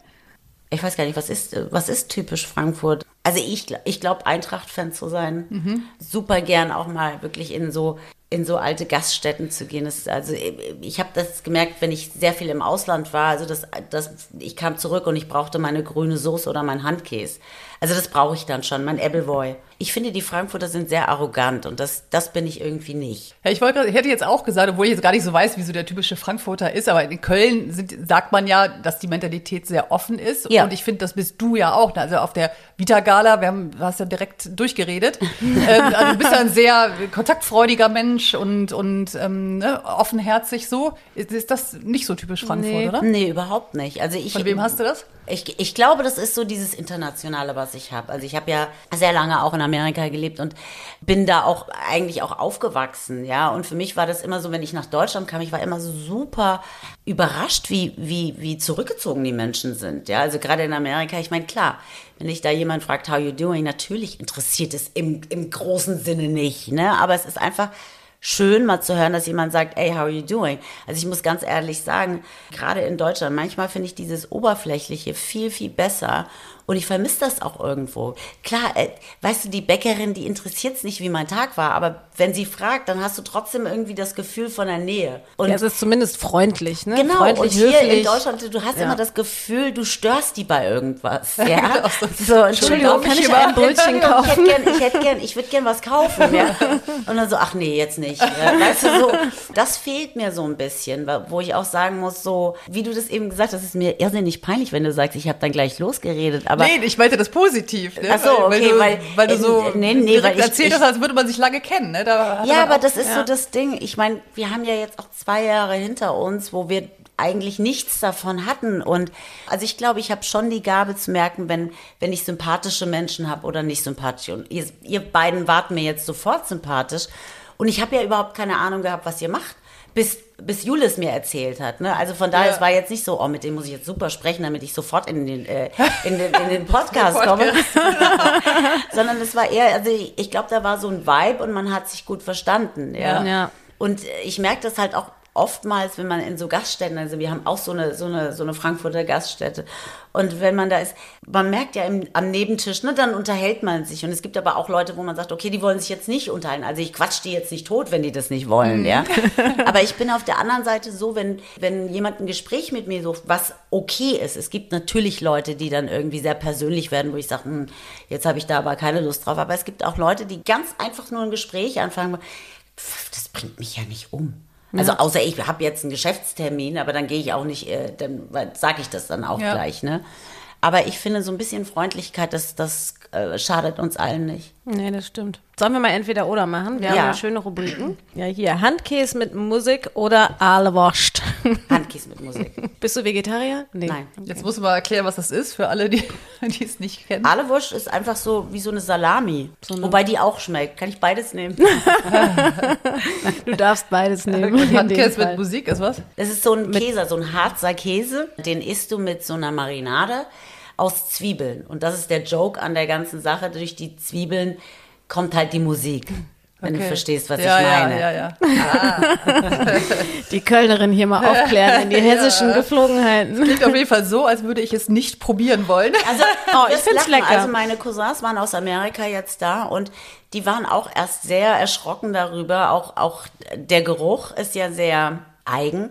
Ich weiß gar nicht, was ist, äh, was ist typisch Frankfurt? Also ich, ich glaube, Eintracht-Fan zu sein. Super gern auch mal wirklich in so, in so alte Gaststätten zu gehen. Das, also ich habe das gemerkt, wenn ich sehr viel im Ausland war. Also das, das, ich kam zurück und ich brauchte meine grüne Soße oder mein Handkäse. Also das brauche ich dann schon, mein Appleboy. Ich finde, die Frankfurter sind sehr arrogant und das, das bin ich irgendwie nicht. Ja, ich wollte, ich hätte jetzt auch gesagt, obwohl ich jetzt gar nicht so weiß, wie so der typische Frankfurter ist, aber in Köln sind, sagt man ja, dass die Mentalität sehr offen ist. Ja. Und ich finde, das bist du ja auch. Also auf der Vita Gala, wir haben, du hast ja direkt durchgeredet. ähm, also du bist ja ein sehr kontaktfreudiger Mensch und, und ähm, ne, offenherzig so. Ist, ist das nicht so typisch Frankfurt, Nee. oder? Nee, überhaupt nicht. Also ich, Von wem hast du das? Ich, ich glaube, das ist so dieses Internationale, was ich habe. Also ich habe ja sehr lange auch in Amerika gelebt und bin da auch eigentlich auch aufgewachsen, ja. Und für mich war das immer so, wenn ich nach Deutschland kam, ich war immer so super überrascht, wie, wie, wie zurückgezogen die Menschen sind, ja. Also gerade in Amerika, ich meine, klar, wenn ich da jemand fragt, how you doing, natürlich interessiert es im, im großen Sinne nicht, ne. Aber es ist einfach schön mal zu hören, dass jemand sagt, hey, how are you doing? Also ich muss ganz ehrlich sagen, gerade in Deutschland, manchmal finde ich dieses Oberflächliche viel, viel besser und ich vermisse das auch irgendwo. Klar, äh, weißt du, die Bäckerin, die interessiert es nicht, wie mein Tag war, aber wenn sie fragt, dann hast du trotzdem irgendwie das Gefühl von der Nähe. Und Ja, es ist zumindest freundlich, ne? Genau, freundlich, und hier höflich. in Deutschland, du hast Ja. immer das Gefühl, du störst die bei irgendwas. Ja? So, Entschuldigung, kann ich ein Brötchen Ich kaufen? hätte gern, ich hätte gern, ich würde gern was kaufen. Ja? Und dann so, ach nee, jetzt nicht. Weißt du, so, das fehlt mir so ein bisschen, wo ich auch sagen muss, so, wie du das eben gesagt hast, ist mir irrsinnig peinlich, wenn du sagst, ich habe dann gleich losgeredet. Aber nee, ich meinte das positiv. Ne? Ach so, weil, okay, weil, weil- du, weil du äh, so nee, nee, direkt weil ich- erzählt hast, als würde man sich lange kennen. Ne? Da Ja, aber auch- das ist so das Ding. Ich meine, wir haben ja jetzt auch zwei Jahre hinter uns, wo wir eigentlich nichts davon hatten. Und also ich glaube, ich habe schon die Gabe zu merken, wenn, wenn ich sympathische Menschen habe oder nicht sympathisch. Und ihr, ihr beiden wart mir jetzt sofort sympathisch. Und ich habe ja überhaupt keine Ahnung gehabt, was ihr macht. Bis, bis Julis mir erzählt hat. Ne? Also von daher, Ja. es war jetzt nicht so, oh, mit dem muss ich jetzt super sprechen, damit ich sofort in den, äh, in den, in den Podcast komme. Sondern es war eher, also ich, ich glaube, da war so ein Vibe und man hat sich gut verstanden. Ja. Ja. Und ich merke das halt auch oftmals, wenn man in so Gaststätten, also wir haben auch so eine, so eine, so eine Frankfurter Gaststätte. Und wenn man da ist, man merkt ja im, am Nebentisch, ne, dann unterhält man sich. Und es gibt aber auch Leute, wo man sagt, okay, die wollen sich jetzt nicht unterhalten. Also ich quatsch die jetzt nicht tot, wenn die das nicht wollen, ja. aber ich bin auf der anderen Seite so, wenn, wenn jemand ein Gespräch mit mir sucht, was okay ist. Es gibt natürlich Leute, die dann irgendwie sehr persönlich werden, wo ich sage, hm, jetzt habe ich da aber keine Lust drauf. Aber es gibt auch Leute, die ganz einfach nur ein Gespräch anfangen. Pff, Das bringt mich ja nicht um. Also außer ich habe jetzt einen Geschäftstermin, aber dann gehe ich auch nicht, äh, dann sage ich das dann auch Ja. gleich, ne? Aber ich finde, so ein bisschen Freundlichkeit, das, das äh, schadet uns allen nicht. Nee, das stimmt. Sollen wir mal entweder oder machen? Wir Ja. haben ja schöne Rubriken. Ja, hier, Handkäse mit Musik oder Aalewurst. Handkies mit Musik. Bist du Vegetarier? Nee. Nein. Jetzt muss man mal erklären, was das ist für alle, die, die es nicht kennen. Ahlewurst ist einfach so wie so eine Salami. Wobei die auch schmeckt. Kann ich beides nehmen? Du darfst beides nehmen. Handkäse mit Musik ist was? Das ist so ein Käse, so ein Harzer Käse. Den isst du mit so einer Marinade aus Zwiebeln. Und das ist der Joke an der ganzen Sache. Durch die Zwiebeln kommt halt die Musik. Wenn du Okay. verstehst, was ja, ich meine. Ja, ja, ja. Die Kölnerin hier mal aufklären in die hessischen Geflogenheiten. Klingt auf jeden Fall so, als würde ich es nicht probieren wollen. Also, Oh, du ich find's lachen. lecker. Also meine Cousins waren aus Amerika jetzt da und die waren auch erst sehr erschrocken darüber. Auch, auch der Geruch ist ja sehr eigen.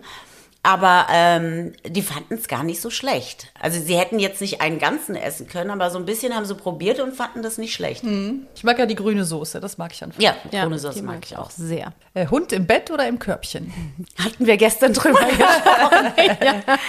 Aber ähm, die fanden es gar nicht so schlecht. Also sie hätten jetzt nicht einen ganzen essen können, aber so ein bisschen haben sie probiert und fanden das nicht schlecht. Ich mag ja die grüne Soße, das mag ich einfach. Ja, Ja, ohne Sauce die mag ich auch. sehr. Äh, Hund im Bett oder im Körbchen? Hatten wir gestern drüber gesprochen.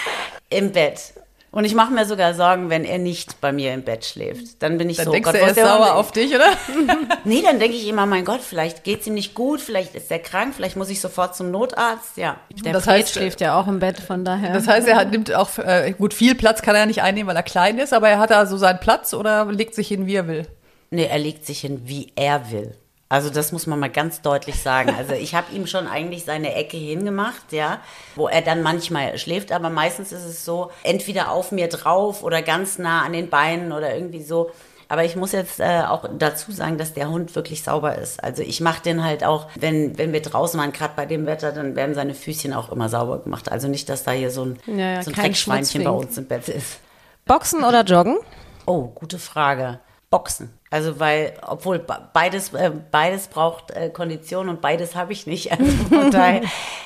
Im Bett. Und ich mache mir sogar Sorgen, wenn er nicht bei mir im Bett schläft. Dann bin ich Dann so, denkst Gott, du, wo er ist sauer auf dich, oder? Nee, dann denke ich immer, mein Gott, vielleicht geht's ihm nicht gut, vielleicht ist er krank, vielleicht muss ich sofort zum Notarzt. Ja. Der Das heißt, schläft ja auch im Bett, von daher. Das heißt, er hat, nimmt auch, äh, gut, viel Platz kann er nicht einnehmen, weil er klein ist, aber er hat da so seinen Platz oder legt sich hin, wie er will. Nee, er legt sich hin, wie er will. Also das muss man mal ganz deutlich sagen. Also ich habe ihm schon eigentlich seine Ecke hingemacht, ja, wo er dann manchmal schläft, aber meistens ist es so, entweder auf mir drauf oder ganz nah an den Beinen oder irgendwie so. Aber ich muss jetzt äh, auch dazu sagen, dass der Hund wirklich sauber ist. Also ich mache den halt auch, wenn, wenn wir draußen waren, gerade bei dem Wetter, dann werden seine Füßchen auch immer sauber gemacht. Also nicht, dass da hier so ein, Ja, ja, so ein Dreckschweinchen bei uns im Bett ist. Boxen oder Joggen? Oh, gute Frage. Boxen. Also weil, obwohl be- beides, äh, beides braucht äh, Kondition und beides habe ich nicht. Also von daher.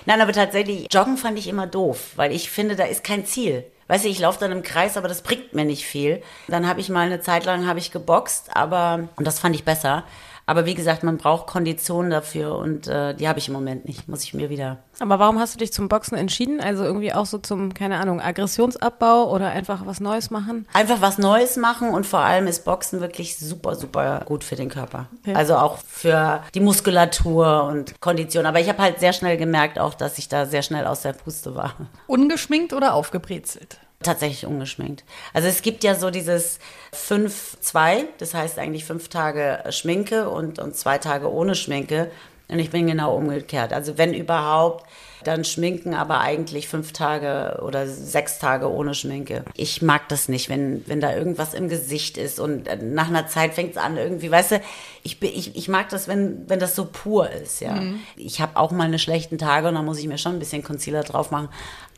Nein, aber tatsächlich, Joggen fand ich immer doof, weil ich finde, da ist kein Ziel. Weißt du, ich laufe dann im Kreis, aber das bringt mir nicht viel. Dann habe ich mal eine Zeit lang habe ich geboxt, aber und das fand ich besser. Aber wie gesagt, man braucht Kondition dafür und äh, die habe ich im Moment nicht. Muss ich mir wieder Aber warum hast du dich zum Boxen entschieden? Also irgendwie auch so zum, keine Ahnung, Aggressionsabbau oder einfach was Neues machen? Einfach was Neues machen und vor allem ist Boxen wirklich super, super gut für den Körper. Also auch für die Muskulatur und Kondition. Aber ich habe halt sehr schnell gemerkt auch, dass ich da sehr schnell aus der Puste war. Ungeschminkt oder aufgebrezelt? Tatsächlich ungeschminkt. Also es gibt ja so dieses 5-2, das heißt eigentlich fünf Tage Schminke und, und zwei Tage ohne Schminke. Und ich bin genau umgekehrt. Also wenn überhaupt, dann schminken, aber eigentlich fünf Tage oder sechs Tage ohne Schminke. Ich mag das nicht, wenn, wenn da irgendwas im Gesicht ist und äh, nach einer Zeit fängt es an irgendwie, weißt du, ich, ich, ich mag das, wenn, wenn das so pur ist, ja. Ich habe auch mal eine schlechten Tage und dann muss ich mir schon ein bisschen Concealer drauf machen.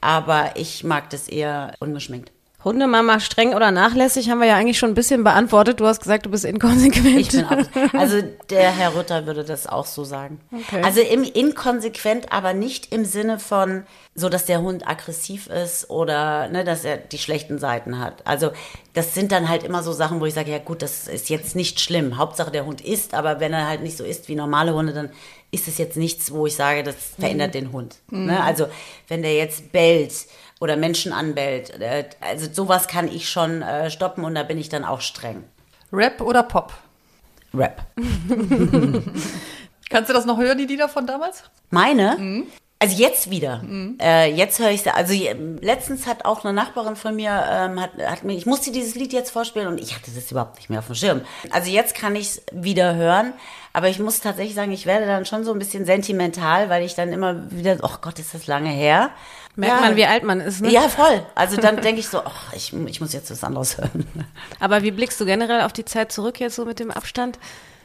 Aber ich mag das eher ungeschminkt. Hundemama streng oder nachlässig haben wir ja eigentlich schon ein bisschen beantwortet. Du hast gesagt, du bist inkonsequent. Ich bin auch, also der Herr Rütter würde das auch so sagen. Okay. Also im inkonsequent, aber nicht im Sinne von so, dass der Hund aggressiv ist oder ne, dass er die schlechten Seiten hat. Also das sind dann halt immer so Sachen, wo ich sage, ja gut, das ist jetzt nicht schlimm. Hauptsache der Hund isst, aber wenn er halt nicht so isst wie normale Hunde, dann ist es jetzt nichts, wo ich sage, das verändert den Hund. Ne? Also wenn der jetzt bellt oder Menschen anbellt, äh, also sowas kann ich schon äh, stoppen und da bin ich dann auch streng. Rap oder Pop? Rap. Kannst du das noch hören, die Lieder von damals? Meine? Also jetzt wieder. Äh, jetzt höre ich Also je- letztens hat auch eine Nachbarin von mir, ähm, hat, hat mir, ich musste dieses Lied jetzt vorspielen und ich hatte das überhaupt nicht mehr auf dem Schirm. Also jetzt kann ich es wieder hören, aber ich muss tatsächlich sagen, ich werde dann schon so ein bisschen sentimental, weil ich dann immer wieder, oh Gott, ist das lange her. Merkt ja. man, wie alt man ist, ne? Ja, voll. Also dann denke ich so, ach, ich, ich muss jetzt was anderes hören. Aber wie blickst du generell auf die Zeit zurück jetzt so mit dem Abstand?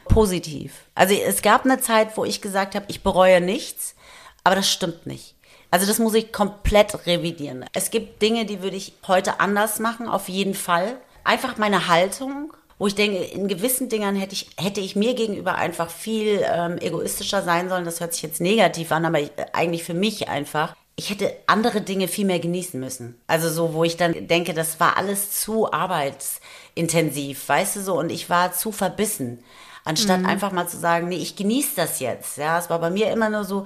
positiv. Also es gab eine Zeit, wo ich gesagt habe, ich bereue nichts, aber das stimmt nicht. Also das muss ich komplett revidieren. Es gibt Dinge, die würde ich heute anders machen, auf jeden Fall. Einfach meine Haltung, wo ich denke, in gewissen Dingern hätte ich, hätte ich mir gegenüber einfach viel ähm, egoistischer sein sollen. Das hört sich jetzt negativ an, aber ich, eigentlich für mich einfach. Ich hätte andere Dinge viel mehr genießen müssen. Also so, wo ich dann denke, das war alles zu arbeitsintensiv, weißt du so, und ich war zu verbissen. Anstatt einfach mal zu sagen, nee, ich genieße das jetzt. Ja, es war bei mir immer nur so,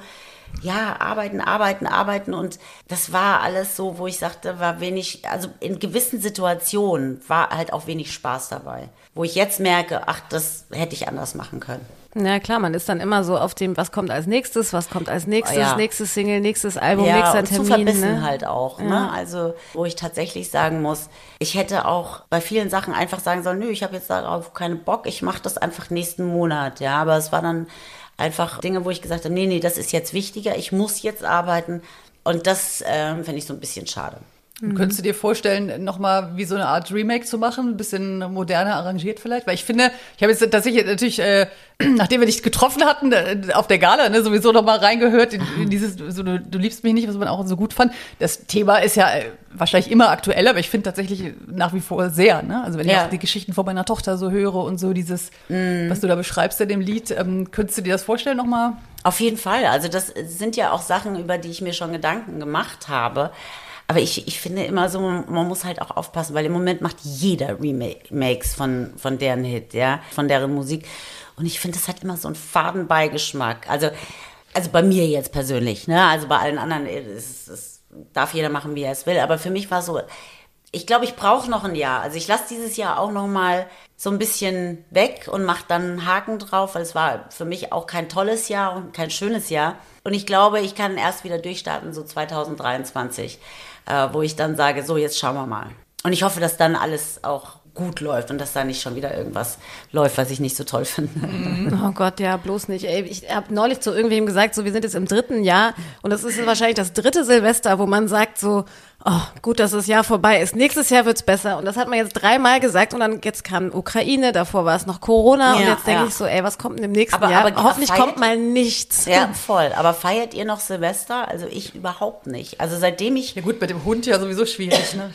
ja, arbeiten, arbeiten, arbeiten. Und das war alles so, wo ich sagte, war wenig, also in gewissen Situationen war halt auch wenig Spaß dabei. Wo ich jetzt merke, ach, das hätte ich anders machen können. Ja klar, man ist dann immer so auf dem, was kommt als nächstes, was kommt als nächstes, Ja. nächstes Single, nächstes Album, ja, nächster und zu Termin. verbissen ne? halt auch. Ne? Also, wo ich tatsächlich sagen muss, ich hätte auch bei vielen Sachen einfach sagen sollen, nö, ich habe jetzt darauf keinen Bock, ich mache das einfach nächsten Monat. Ja, aber es war dann einfach Dinge, wo ich gesagt habe, nee, nee, das ist jetzt wichtiger, ich muss jetzt arbeiten. Und das ähm, finde ich so ein bisschen schade. Und Könntest du dir vorstellen, nochmal wie so eine Art Remake zu machen? Ein bisschen moderner arrangiert vielleicht? Weil ich finde, ich habe jetzt tatsächlich natürlich, äh, nachdem wir dich getroffen hatten, äh, auf der Gala, ne, sowieso nochmal reingehört in, in dieses, so, du, du liebst mich nicht, was man auch so gut fand. Das Thema ist ja äh, wahrscheinlich immer aktuell, aber ich finde tatsächlich nach wie vor sehr, ne? Also wenn ich Ja. auch die Geschichten von meiner Tochter so höre und so dieses, was du da beschreibst in dem Lied, ähm, könntest du dir das vorstellen nochmal? Auf jeden Fall. Also das sind ja auch Sachen, über die ich mir schon Gedanken gemacht habe. Aber ich, ich finde immer so, man muss halt auch aufpassen, weil im Moment macht jeder Remakes von, von deren Hit, ja, von deren Musik. Und ich finde, das hat immer so einen faden Beigeschmack. Also, also bei mir jetzt persönlich, ne? Also bei allen anderen ist, ist, darf jeder machen, wie er es will. Aber für mich war so, ich glaube, ich brauche noch ein Jahr. Also ich lasse dieses Jahr auch noch mal so ein bisschen weg und mache dann einen Haken drauf, weil es war für mich auch kein tolles Jahr und kein schönes Jahr. Und ich glaube, ich kann erst wieder durchstarten, so 2023, äh, wo ich dann sage, so, jetzt schauen wir mal. Und ich hoffe, dass dann alles auch gut läuft und dass da nicht schon wieder irgendwas läuft, was ich nicht so toll finde. Oh Gott, ja, bloß nicht. Ey, ich habe neulich zu irgendwem gesagt, so wir sind jetzt im dritten Jahr und das ist wahrscheinlich das dritte Silvester, wo man sagt so, oh, gut, dass das Jahr vorbei ist. Nächstes Jahr wird's besser. Und das hat man jetzt dreimal gesagt und dann jetzt kam Ukraine, davor war es noch Corona und Ja, jetzt denke ja. ich so, ey, was kommt denn im nächsten Aber- Jahr? aber Hoffentlich feiert- kommt mal nichts. Ja, voll. Aber feiert ihr noch Silvester? Also ich überhaupt nicht. Also seitdem ich Ja gut, mit dem Hund ja sowieso schwierig, ne?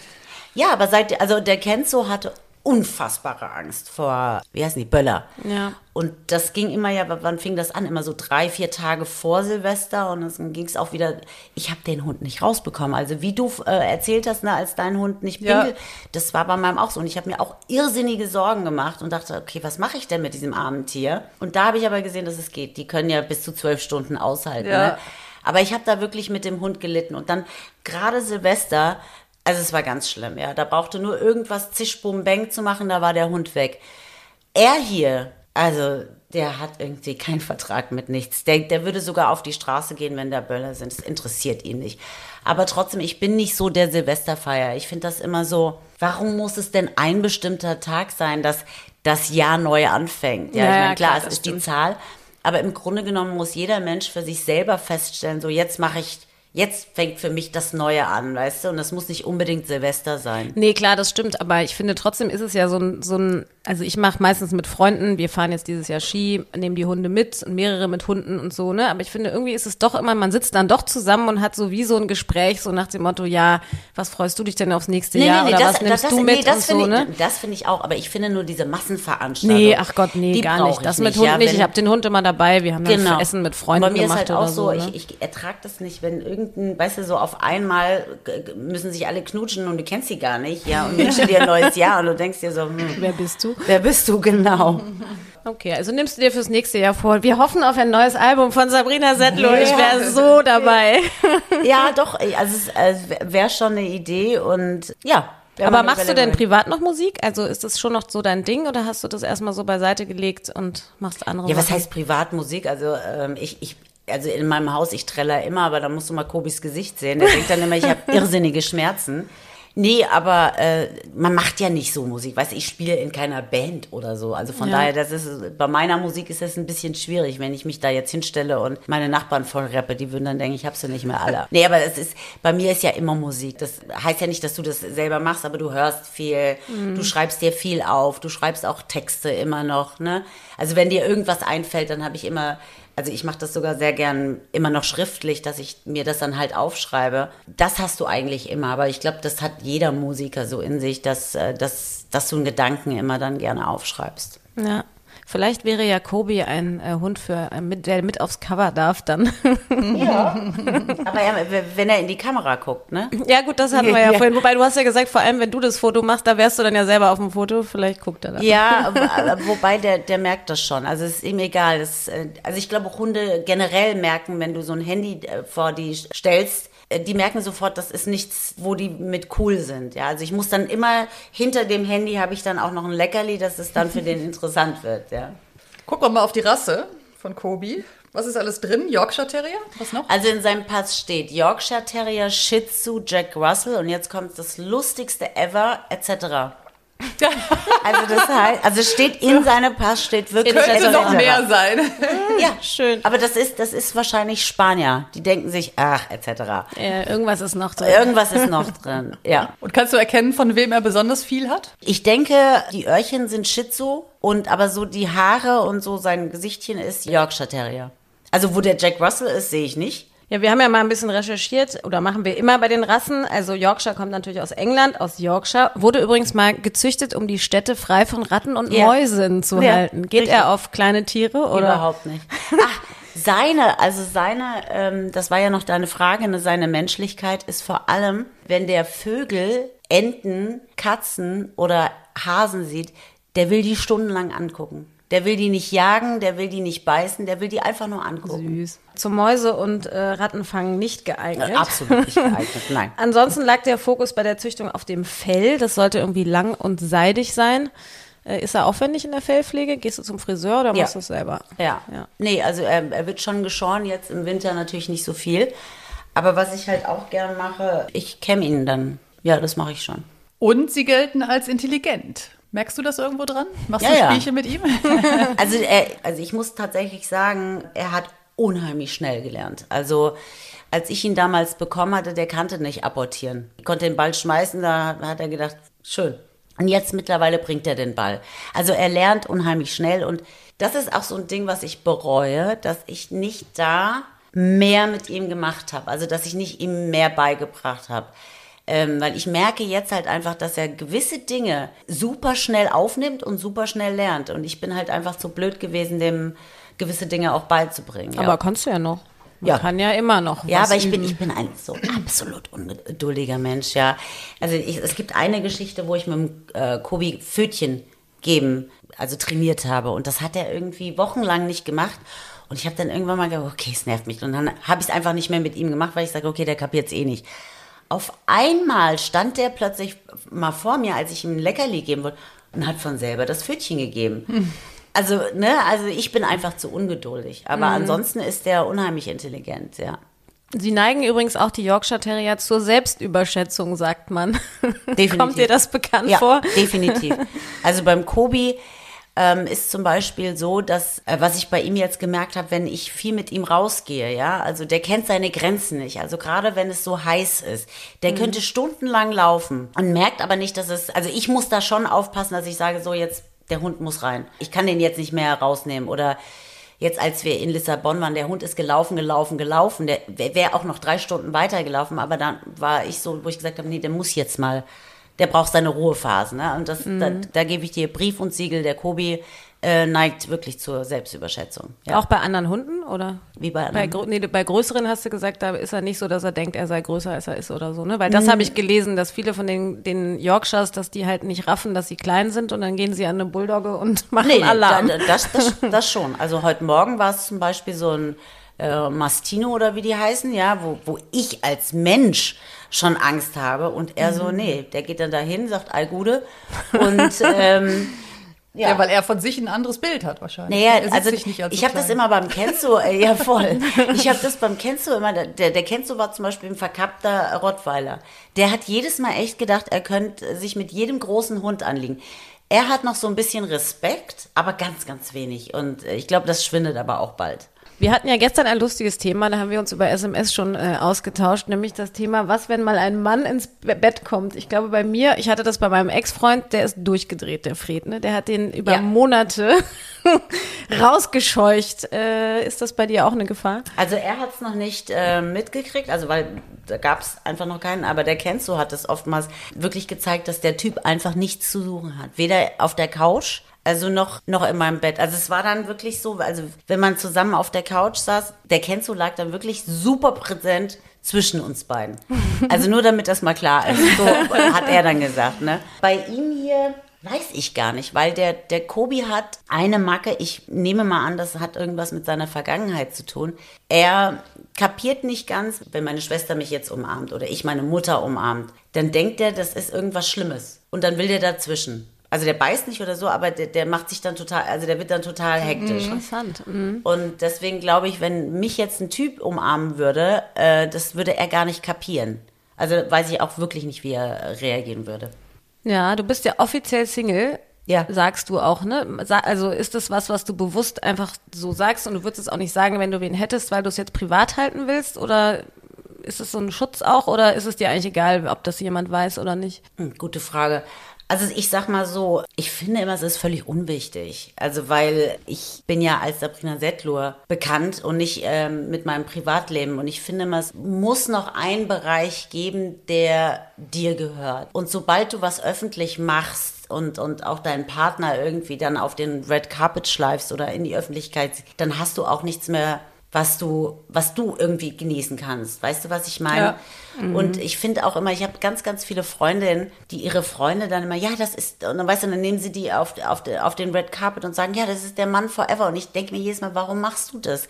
Ja, aber seit, also der Kenzo hatte unfassbare Angst vor, wie heißen die, Böller. Ja. Und das ging immer ja, wann fing das an? Immer so drei, vier Tage vor Silvester und dann ging es auch wieder, ich habe den Hund nicht rausbekommen. Also wie du äh, erzählt hast, ne, als dein Hund nicht Ja. pinkelt, das war bei meinem auch so. Und ich habe mir auch irrsinnige Sorgen gemacht und dachte, okay, was mache ich denn mit diesem armen Tier? Und da habe ich aber gesehen, dass es geht. Die können ja bis zu zwölf Stunden aushalten. Ja. Ne? Aber ich habe da wirklich mit dem Hund gelitten. Und dann gerade Silvester, also es war ganz schlimm, ja. Da brauchte nur irgendwas Zisch, Bum, Bang zu machen, da war der Hund weg. Er hier, also der hat irgendwie keinen Vertrag mit nichts. Der, der würde sogar auf die Straße gehen, wenn da Böller sind. Das interessiert ihn nicht. Aber trotzdem, ich bin nicht so der Silvesterfeier. Ich finde das immer so, warum muss es denn ein bestimmter Tag sein, dass das Jahr neu anfängt? Ja, Ja, ich meine, klar, klar, es ist die stimmt. Zahl. Aber im Grunde genommen muss jeder Mensch für sich selber feststellen, so jetzt mache ich, jetzt fängt für mich das Neue an, weißt du? Und das muss nicht unbedingt Silvester sein. Nee, klar, das stimmt, aber ich finde trotzdem ist es ja so ein, so ein also ich mache meistens mit Freunden, wir fahren jetzt dieses Jahr Ski, nehmen die Hunde mit und mehrere mit Hunden und so, ne? Aber ich finde, irgendwie ist es doch immer, man sitzt dann doch zusammen und hat so wie so ein Gespräch, so nach dem Motto, ja, was freust du dich denn aufs nächste Jahr oder was nimmst du mit das und so, finde ne? ich, das finde ich auch, aber ich finde nur diese Massenveranstaltungen. Nee, ach Gott, nee, gar nicht. ich Das mit nicht, Hund ja, nicht. Ich habe den Hund immer dabei. Wir haben dann Genau. Essen mit Freunden Bei mir gemacht ist halt auch so, so. ne? ich, ich ertrage das nicht, wenn irgendein, weißt du, so auf einmal müssen sich alle knutschen und du kennst sie gar nicht, ja, und wünschen dir ein neues Jahr und du denkst dir so, hm, Wer bist du? Wer bist du genau? Okay, also nimmst du dir fürs nächste Jahr vor. Wir hoffen auf ein neues Album von Sabrina Settler. Ich wäre so dabei. ja, doch, also es äh, wäre schon eine Idee und ja. Aber machst du denn privat noch Musik? Also ist das schon noch so dein Ding oder hast du das erstmal so beiseite gelegt und machst andere Ja, was Sachen? heißt Privatmusik? Also ähm, ich, ich, also in meinem Haus, ich treller immer, aber da musst du mal Kobis Gesicht sehen. Der denkt dann immer, ich habe irrsinnige Schmerzen. Nee, aber äh, man macht ja nicht so Musik. Weißt du, ich spiele in keiner Band oder so. Also von Ja. daher, das ist bei meiner Musik ist das ein bisschen schwierig, wenn ich mich da jetzt hinstelle und meine Nachbarn voll rappe, die würden dann denken, ich hab sie nicht mehr alle. nee, aber es ist, bei mir ist ja immer Musik. Das heißt ja nicht, dass du das selber machst, aber du hörst viel, du schreibst dir viel auf, du schreibst auch Texte immer noch, ne? Also wenn dir irgendwas einfällt, dann habe ich immer also ich mache das sogar sehr gern immer noch schriftlich, dass ich mir das dann halt aufschreibe. Das hast du eigentlich immer, aber ich glaube, das hat jeder Musiker so in sich, dass, äh, dass, dass du einen Gedanken immer dann gerne aufschreibst. Ja. Vielleicht wäre ja Kobi ein äh, Hund, für, äh, mit, der mit aufs Cover darf dann. Aber ja, wenn er in die Kamera guckt, ne? ja gut, das hatten wir ja, Ja. vorhin. Wobei du hast ja gesagt, vor allem wenn du das Foto machst, da wärst du dann ja selber auf dem Foto. Vielleicht guckt er da. Ja, wobei der, der merkt das schon. Also es ist ihm egal. Das, äh, also ich glaube, Hunde generell merken, wenn du so ein Handy äh, vor die stellst, die merken sofort, das ist nichts, wo die mit cool sind. Ja, also ich muss dann immer hinter dem Handy habe ich dann auch noch ein Leckerli, dass es dann für den interessant wird. Ja. Gucken wir mal auf die Rasse von Kobi. Was ist alles drin? Yorkshire Terrier? Was noch? Also in seinem Pass steht Yorkshire Terrier, Shih Tzu, Jack Russell und jetzt kommt das lustigste ever etc. Also das heißt, also steht in seinem Pass steht wirklich Könnte etc. noch mehr sein. Ja, Schön. Aber das ist, das ist wahrscheinlich Spanier. Die denken sich, ach, etc. Äh, irgendwas ist noch drin. Irgendwas ist noch drin. Ja. Und kannst du erkennen, von wem er besonders viel hat? Ich denke, die Öhrchen sind Tzu und aber so die Haare und so sein Gesichtchen ist Yorkshire Terrier. Also wo der Jack Russell ist, sehe ich nicht. Ja, wir haben ja mal ein bisschen recherchiert oder machen wir immer bei den Rassen. Also Yorkshire kommt natürlich aus England, aus Yorkshire. Wurde übrigens mal gezüchtet, um die Städte frei von Ratten und Ja. Mäusen zu Ja, halten. Geht richtig. er auf kleine Tiere oder? Überhaupt nicht. Ach, seine, also seine, ähm, das war ja noch deine Frage, ne, seine Menschlichkeit ist vor allem, wenn der Vögel, Enten, Katzen oder Hasen sieht, der will die stundenlang angucken. Der will die nicht jagen, der will die nicht beißen, der will die einfach nur angucken. Süß. Zum Mäuse- und äh, Rattenfangen nicht geeignet. Äh, Absolut nicht geeignet, nein. Ansonsten lag der Fokus bei der Züchtung auf dem Fell. Das sollte irgendwie lang und seidig sein. Äh, ist er aufwendig in der Fellpflege? Gehst du zum Friseur oder Ja. machst du es selber? Ja. Ja. Nee, also er, er wird schon geschoren, jetzt im Winter natürlich nicht so viel. Aber was ich halt auch gern mache, ich kämme ihn dann. Ja, das mache ich schon. Und sie gelten als intelligent. Merkst du das irgendwo dran? Machst Ja, du ja. Spielchen mit ihm? Also, er, also ich muss tatsächlich sagen, er hat unheimlich schnell gelernt. Also als ich ihn damals bekommen hatte, der kannte nicht apportieren. Ich konnte den Ball schmeißen, da hat er gedacht, schön. Und jetzt mittlerweile bringt er den Ball. Also er lernt unheimlich schnell und das ist auch so ein Ding, was ich bereue, dass ich nicht da mehr mit ihm gemacht habe. Also dass ich nicht ihm mehr beigebracht habe. Ähm, weil ich merke jetzt halt einfach, dass er gewisse Dinge super schnell aufnimmt und super schnell lernt. Und ich bin halt einfach zu blöd gewesen, dem gewisse Dinge auch beizubringen. Ja. Aber kannst du ja noch. Man Ja. kann ja immer noch. Ja, was aber ich bin, ich bin ein so absolut ungeduldiger Mensch, ja. Also ich, es gibt eine Geschichte, wo ich mit dem äh, Kobi Pfötchen geben, also trainiert habe. Und das hat er irgendwie wochenlang nicht gemacht. Und ich habe dann irgendwann mal gedacht, okay, es nervt mich. Und dann habe ich es einfach nicht mehr mit ihm gemacht, weil ich sage, okay, der kapiert es eh nicht. Auf einmal stand der plötzlich mal vor mir, als ich ihm ein Leckerli geben wollte, und hat von selber das Pfötchen gegeben. Also, ne, also ich bin einfach zu ungeduldig. Aber ansonsten ist der unheimlich intelligent, ja. Sie neigen übrigens auch die Yorkshire Terrier zur Selbstüberschätzung, sagt man. Definitiv. Kommt dir das bekannt ja, vor? definitiv. Also beim Kobi ähm, ist zum Beispiel so, dass, äh, was ich bei ihm jetzt gemerkt habe, wenn ich viel mit ihm rausgehe, ja, also der kennt seine Grenzen nicht. Also gerade wenn es so heiß ist, der könnte stundenlang laufen und merkt aber nicht, dass es, also ich muss da schon aufpassen, dass ich sage, so jetzt, der Hund muss rein. Ich kann den jetzt nicht mehr rausnehmen oder Jetzt, als wir in Lissabon waren, der Hund ist gelaufen, gelaufen, gelaufen. Der wäre wär auch noch drei Stunden weitergelaufen, aber dann war ich so, wo ich gesagt habe, nee, der muss jetzt mal, der braucht seine Ruhephasen. Ne? Und das, da, da gebe ich dir Brief und Siegel. Der Kobi äh, neigt wirklich zur Selbstüberschätzung. Ja. Auch bei anderen Hunden oder? Wie bei Bei, anderen. grö- nee, bei größeren hast du gesagt, da ist er nicht so, dass er denkt, er sei größer, als er ist oder so, ne? Weil das habe ich gelesen, dass viele von den, den Yorkshires, dass die halt nicht raffen, dass sie klein sind und dann gehen sie an eine Bulldogge und machen nee, Alarm. da, das, das, das schon. Also heute Morgen war es zum Beispiel so ein äh, Mastino oder wie die heißen, ja, wo, wo ich als Mensch schon Angst habe und er Mhm. so, nee, der geht dann dahin, sagt Allgude und ähm, Ja. weil er von sich ein anderes Bild hat wahrscheinlich. Naja, also sich nicht als ich habe das immer beim Kenzo, äh, ja voll. Ich habe das beim Kenzo immer, der, der Kenzo war zum Beispiel ein verkappter Rottweiler. Der hat jedes Mal echt gedacht, er könnte sich mit jedem großen Hund anlegen. Er hat noch so ein bisschen Respekt, aber ganz, ganz wenig. Und äh, ich glaube, das schwindet aber auch bald. Wir hatten ja gestern ein lustiges Thema, da haben wir uns über SMS schon äh, ausgetauscht, nämlich das Thema, was, wenn mal ein Mann ins Be- Bett kommt. Ich glaube, bei mir, ich hatte das bei meinem Ex-Freund, der ist durchgedreht, der Fred, ne? Der hat den über Ja. Monate rausgescheucht. Äh, ist das bei dir auch eine Gefahr? Also er hat es noch nicht äh, mitgekriegt, also weil da gab es einfach noch keinen, aber der Kenzo hat es oftmals wirklich gezeigt, dass der Typ einfach nichts zu suchen hat. Weder auf der Couch, Also noch, noch in meinem Bett. Also es war dann wirklich so, also wenn man zusammen auf der Couch saß, der Kenzo lag dann wirklich super präsent zwischen uns beiden. Also nur damit das mal klar ist. So hat er dann gesagt, ne? Bei ihm hier weiß ich gar nicht, weil der, der Kobi hat eine Macke, ich nehme mal an, das hat irgendwas mit seiner Vergangenheit zu tun. Er kapiert nicht ganz, wenn meine Schwester mich jetzt umarmt oder ich meine Mutter umarmt, dann denkt er, das ist irgendwas Schlimmes. Und dann will der dazwischen. Also der beißt nicht oder so, aber der, der macht sich dann total, also der wird dann total hektisch. Interessant. Mhm. Und deswegen glaube ich, wenn mich jetzt ein Typ umarmen würde, äh, das würde er gar nicht kapieren. Also weiß ich auch wirklich nicht, wie er reagieren würde. Ja, du bist ja offiziell Single. Ja. Sagst du auch, ne? Also ist das was, was du bewusst einfach so sagst und du würdest es auch nicht sagen, wenn du wen hättest, weil du es jetzt privat halten willst? Oder ist es so ein Schutz auch? Oder ist es dir eigentlich egal, ob das jemand weiß oder nicht? Hm, Gute Frage. Also ich sag mal so, ich finde immer, es ist völlig unwichtig. Also weil ich bin ja als Sabrina Settlur bekannt und nicht ähm, mit meinem Privatleben. Und ich finde immer, es muss noch einen Bereich geben, der dir gehört. Und sobald du was öffentlich machst, und, und auch deinen Partner irgendwie dann auf den Red Carpet schleifst oder in die Öffentlichkeit, dann hast du auch nichts mehr, was du, was du irgendwie genießen kannst. Weißt du, was ich meine? Und ich finde auch immer, ich habe ganz, ganz viele Freundinnen, die ihre Freunde dann immer, ja, das ist, und dann weißt du, dann nehmen sie die auf, auf, auf den Red Carpet und sagen, ja, das ist der Mann forever. Und ich denke mir jedes Mal, warum machst du das?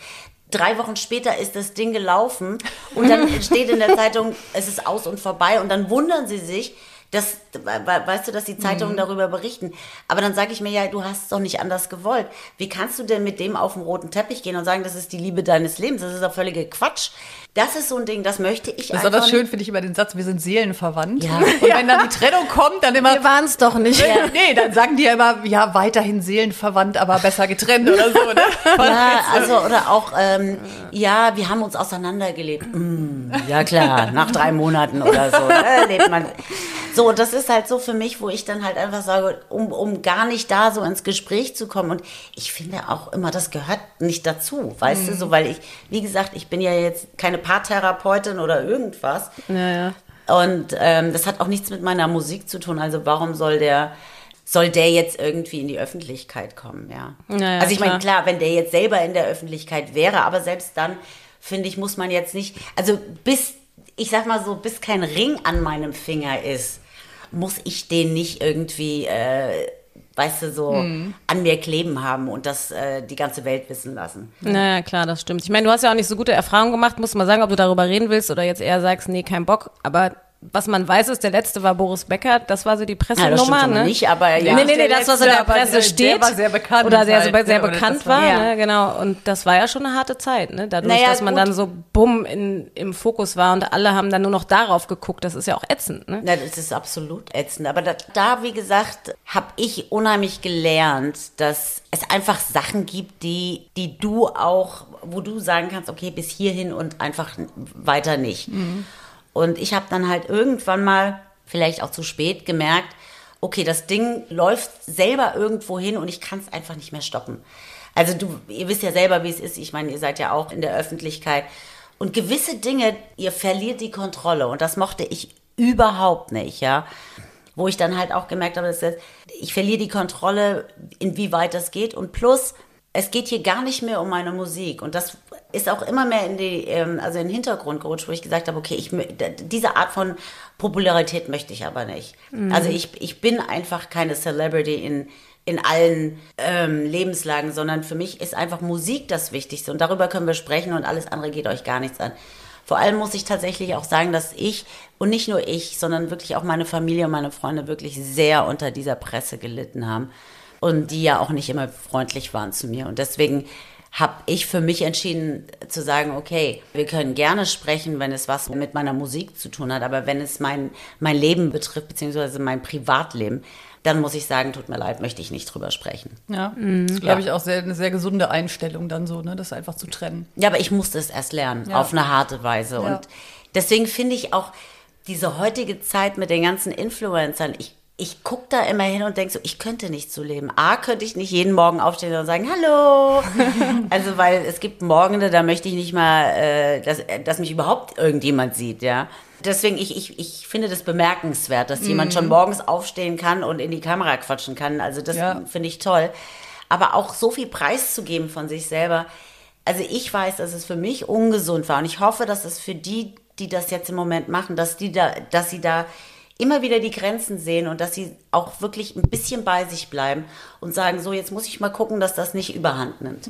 Drei Wochen später ist das Ding gelaufen und dann steht in der Zeitung, es ist aus und vorbei und dann wundern sie sich, we- weißt du, dass die Zeitungen darüber berichten. Aber dann sage ich mir, ja, du hast es doch nicht anders gewollt. Wie kannst du denn mit dem auf den roten Teppich gehen und sagen, das ist die Liebe deines Lebens? Das ist doch völliger Quatsch. Das ist so ein Ding, das möchte ich Besonders einfach schön finde ich immer den Satz, wir sind seelenverwandt. Ja. Und wenn dann die Trennung kommt, dann immer, Wir waren es doch nicht. nee, dann sagen die ja immer, ja, weiterhin seelenverwandt, aber besser getrennt oder so, ne? Ja, also oder auch, ähm, ja, wir haben uns auseinandergelebt. Mm, ja klar, nach drei Monaten oder so ne, lebt man. So, und das ist halt so für mich, wo ich dann halt einfach sage, um, um gar nicht da so ins Gespräch zu kommen. Und ich finde auch immer, das gehört nicht dazu, weißt du, so, weil ich, wie gesagt, ich bin ja jetzt keine Paartherapeutin oder irgendwas. Ja, ja. Und ähm, das hat auch nichts mit meiner Musik zu tun. Also warum soll der soll der jetzt irgendwie in die Öffentlichkeit kommen, ja. Ja, ja, also ich meine, klar. klar, wenn der jetzt selber in der Öffentlichkeit wäre, aber selbst dann, finde ich, muss man jetzt nicht, also bis, ich sag mal so, bis kein Ring an meinem Finger ist, muss ich den nicht irgendwie, äh, weißt du, so Mhm. an mir kleben haben und das äh, die ganze Welt wissen lassen. Naja, klar, das stimmt. Ich meine, du hast ja auch nicht so gute Erfahrungen gemacht, musst mal sagen, ob du darüber reden willst oder jetzt eher sagst, nee, kein Bock. Aber was man weiß, ist, der letzte war Boris Becker, das war so die Ja, das Pressenummer, mal ne? nicht, aber ja. Nee, nee, nee, Der das, was in der Presse der- steht. der war sehr bekannt Oder sehr, halt, sehr ne? Oder bekannt war- war, Ja. ne? genau. Und das war ja schon eine harte Zeit, ne? Dadurch, Naja, dass man gut. dann so bumm in, im Fokus war und alle haben dann nur noch darauf geguckt. Das ist ja auch ätzend, ne? Na, das ist absolut ätzend. Aber da, da wie gesagt, habe ich unheimlich gelernt, dass es einfach Sachen gibt, die, die du auch, wo du sagen kannst, okay, bis hierhin und einfach weiter nicht. Und ich habe dann halt irgendwann mal, vielleicht auch zu spät, gemerkt, okay, das Ding läuft selber irgendwo hin und ich kann es einfach nicht mehr stoppen. Also du, ihr wisst ja selber, wie es ist. Ich meine, ihr seid ja auch in der Öffentlichkeit. Und gewisse Dinge, ihr verliert die Kontrolle. Und das mochte ich überhaupt nicht, ja. Wo ich dann halt auch gemerkt habe, dass das, ich verliere die Kontrolle, inwieweit das geht. Und plus, es geht hier gar nicht mehr um meine Musik. Und das ist auch immer mehr in die, ähm, also in den Hintergrund gerutscht, wo ich gesagt habe, okay, ich, diese Art von Popularität möchte ich aber nicht. Also ich, ich bin einfach keine Celebrity in, in allen ähm, Lebenslagen, sondern für mich ist einfach Musik das Wichtigste. Und darüber können wir sprechen und alles andere geht euch gar nichts an. Vor allem muss ich tatsächlich auch sagen, dass ich und nicht nur ich, sondern wirklich auch meine Familie und meine Freunde wirklich sehr unter dieser Presse gelitten haben und die ja auch nicht immer freundlich waren zu mir. Und deswegen habe ich für mich entschieden zu sagen, okay, wir können gerne sprechen, wenn es was mit meiner Musik zu tun hat, aber wenn es mein, mein Leben betrifft, beziehungsweise mein Privatleben, dann muss ich sagen, tut mir leid, möchte ich nicht drüber sprechen. Ja, das ist, glaube ich, auch sehr, eine sehr gesunde Einstellung dann so, ne, das einfach zu trennen. Ja, aber ich musste es erst lernen, Ja. auf eine harte Weise. Ja. Und deswegen finde ich auch diese heutige Zeit mit den ganzen Influencern, ich ich gucke da immer hin und denke so, ich könnte nicht so leben. A, könnte ich nicht jeden Morgen aufstehen und sagen, hallo. also, weil es gibt Morgende, da möchte ich nicht mal, äh, dass, äh, dass mich überhaupt irgendjemand sieht, ja. Deswegen, ich, ich, ich finde das bemerkenswert, dass jemand schon morgens aufstehen kann und in die Kamera quatschen kann. Also, das Ja. finde ich toll. Aber auch so viel preiszugeben von sich selber. Also, ich weiß, dass es für mich ungesund war. Und ich hoffe, dass es für die, die das jetzt im Moment machen, dass die da, dass sie da immer wieder die Grenzen sehen und dass sie auch wirklich ein bisschen bei sich bleiben und sagen, so, jetzt muss ich mal gucken, dass das nicht überhand nimmt.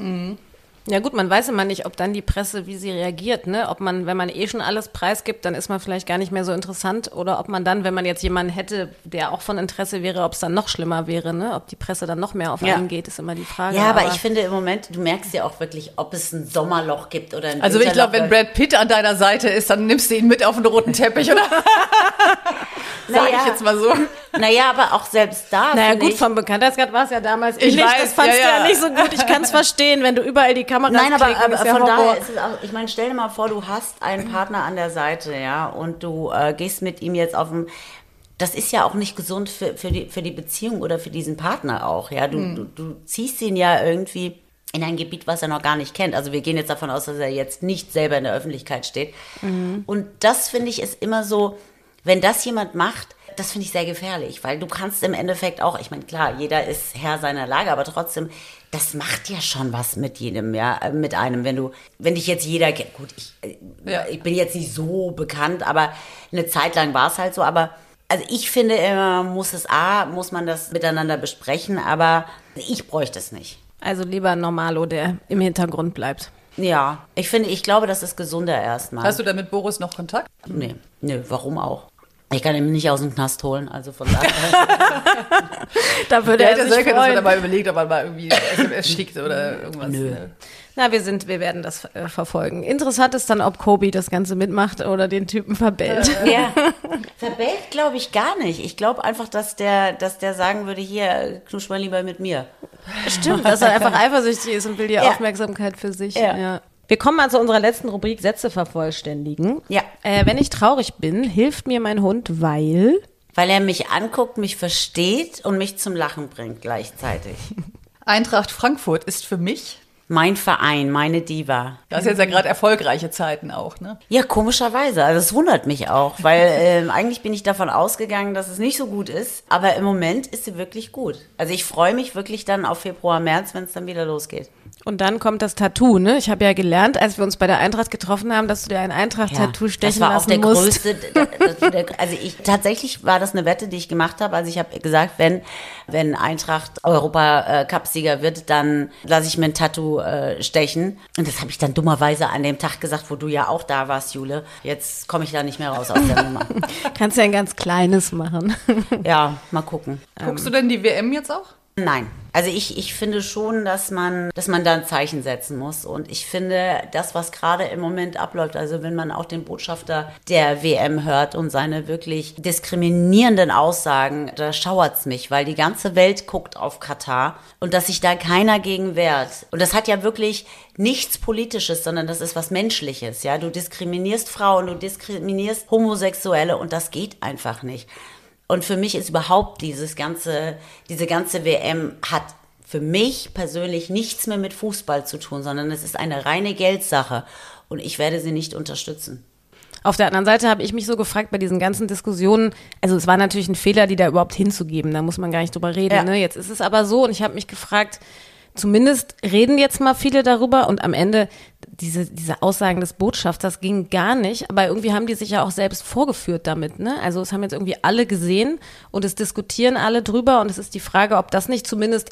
Ja gut, man weiß immer nicht, ob dann die Presse, wie sie reagiert, ne? Ob man, wenn man eh schon alles preisgibt, dann ist man vielleicht gar nicht mehr so interessant oder ob man dann, wenn man jetzt jemanden hätte, der auch von Interesse wäre, ob es dann noch schlimmer wäre, ne? Ob die Presse dann noch mehr auf Ja. einen geht, ist immer die Frage. Ja, aber, ich finde im Moment, du merkst ja auch wirklich, ob es ein Sommerloch gibt oder ein Also ich glaube, wenn. Brad Pitt an deiner Seite ist, dann nimmst du ihn mit auf den roten Teppich, oder? Sag Naja. ich jetzt mal so. Naja, aber auch selbst da. Naja gut, ich, vom Bekanntheitsgrad war es ja damals Ich ähnlich. weiß, das fandst ja, du ja ja. nicht so gut. Ich kann es verstehen, wenn du überall die Kameras Nein, aber, klicken, aber ist ja von Horror. daher ist es auch, ich meine, stell dir mal vor, du hast einen Partner an der Seite, ja, und du äh, gehst mit ihm jetzt auf dem, das ist ja auch nicht gesund für, für, die, für die Beziehung oder für diesen Partner auch, ja. Du, du, du ziehst ihn ja irgendwie in ein Gebiet, was er noch gar nicht kennt. Also wir gehen jetzt davon aus, dass er jetzt nicht selber in der Öffentlichkeit steht. Und das finde ich ist immer so, wenn das jemand macht, das finde ich sehr gefährlich, weil du kannst im Endeffekt auch, ich meine, klar, jeder ist Herr seiner Lage, aber trotzdem, das macht ja schon was mit jedem, ja, äh, mit einem, wenn du, wenn dich jetzt jeder kennt, gut, ich, äh, Ja. ich bin jetzt nicht so bekannt, aber eine Zeit lang war es halt so, aber also ich finde immer, muss es A, muss man das miteinander besprechen, aber ich bräuchte es nicht. Also lieber ein Normalo, der im Hintergrund bleibt. Ja, ich finde, ich glaube, das ist gesünder erstmal. Hast du da mit Boris noch Kontakt? Nee, nee, warum auch? Ich kann ihn nicht aus dem Knast holen, also von daher. Da würde er sich können, dass freuen. mal überlegt, ob er mal irgendwie SMS schickt oder irgendwas. Nö. ne? Na, wir sind, wir werden das äh, verfolgen. Interessant ist dann, ob Kobe das Ganze mitmacht oder den Typen verbellt. Ja. Verbellt glaube ich gar nicht. Ich glaube einfach, dass der, dass der sagen würde, hier, knusch mal lieber mit mir. Stimmt, dass er einfach eifersüchtig ist und will die Ja. Aufmerksamkeit für sich. Ja. Wir kommen mal zu unserer letzten Rubrik Sätze vervollständigen. Ja. Äh, wenn ich traurig bin, hilft mir mein Hund, weil. Weil er mich anguckt, mich versteht und mich zum Lachen bringt gleichzeitig. Eintracht Frankfurt ist für mich, Mein Verein, meine Diva. das ist jetzt ja gerade erfolgreiche Zeiten auch, ne? Ja, komischerweise. Also es wundert mich auch, weil ähm, eigentlich bin ich davon ausgegangen, dass es nicht so gut ist. Aber im Moment ist sie wirklich gut. Also ich freue mich wirklich dann auf Februar, März, wenn es dann wieder losgeht. Und dann kommt das Tattoo, ne? Ich habe ja gelernt, als wir uns bei der Eintracht getroffen haben, dass du dir ein Eintracht-Tattoo stechen das war auch lassen der musst. größte. Das, das, der, also ich tatsächlich war das eine Wette, die ich gemacht habe. Also ich habe gesagt, wenn wenn Eintracht Europa äh, Cup-Sieger wird, dann lasse ich mir ein Tattoo äh, stechen. Und das habe ich dann dummerweise an dem Tag gesagt, wo du ja auch da warst, Jule. Jetzt komme ich da nicht mehr raus aus der Nummer. Kannst ja ein ganz kleines machen. Ja, mal gucken. Guckst du denn die WM jetzt auch? Nein. Also ich, ich finde schon, dass man, dass man da ein Zeichen setzen muss. Und ich finde, das, was gerade im Moment abläuft, also wenn man auch den Botschafter der WM hört und seine wirklich diskriminierenden Aussagen, da schauert's mich, weil die ganze Welt guckt auf Katar und dass sich da keiner gegen wehrt. Und das hat ja wirklich nichts Politisches, sondern das ist was Menschliches. Ja, du diskriminierst Frauen, du diskriminierst Homosexuelle und das geht einfach nicht. Und für mich ist überhaupt dieses ganze, diese ganze WM hat für mich persönlich nichts mehr mit Fußball zu tun, sondern es ist eine reine Geldsache. Und ich werde sie nicht unterstützen. Auf der anderen Seite habe ich mich so gefragt bei diesen ganzen Diskussionen, also es war natürlich ein Fehler, die da überhaupt hinzugeben, da muss man gar nicht drüber reden. Ja. Ne? Jetzt ist es aber so und ich habe mich gefragt, zumindest reden jetzt mal viele darüber und am Ende diese, diese Aussagen des Botschafters gingen gar nicht, aber irgendwie haben die sich ja auch selbst vorgeführt damit. Ne? Also es haben jetzt irgendwie alle gesehen und es diskutieren alle drüber und es ist die Frage, ob das nicht zumindest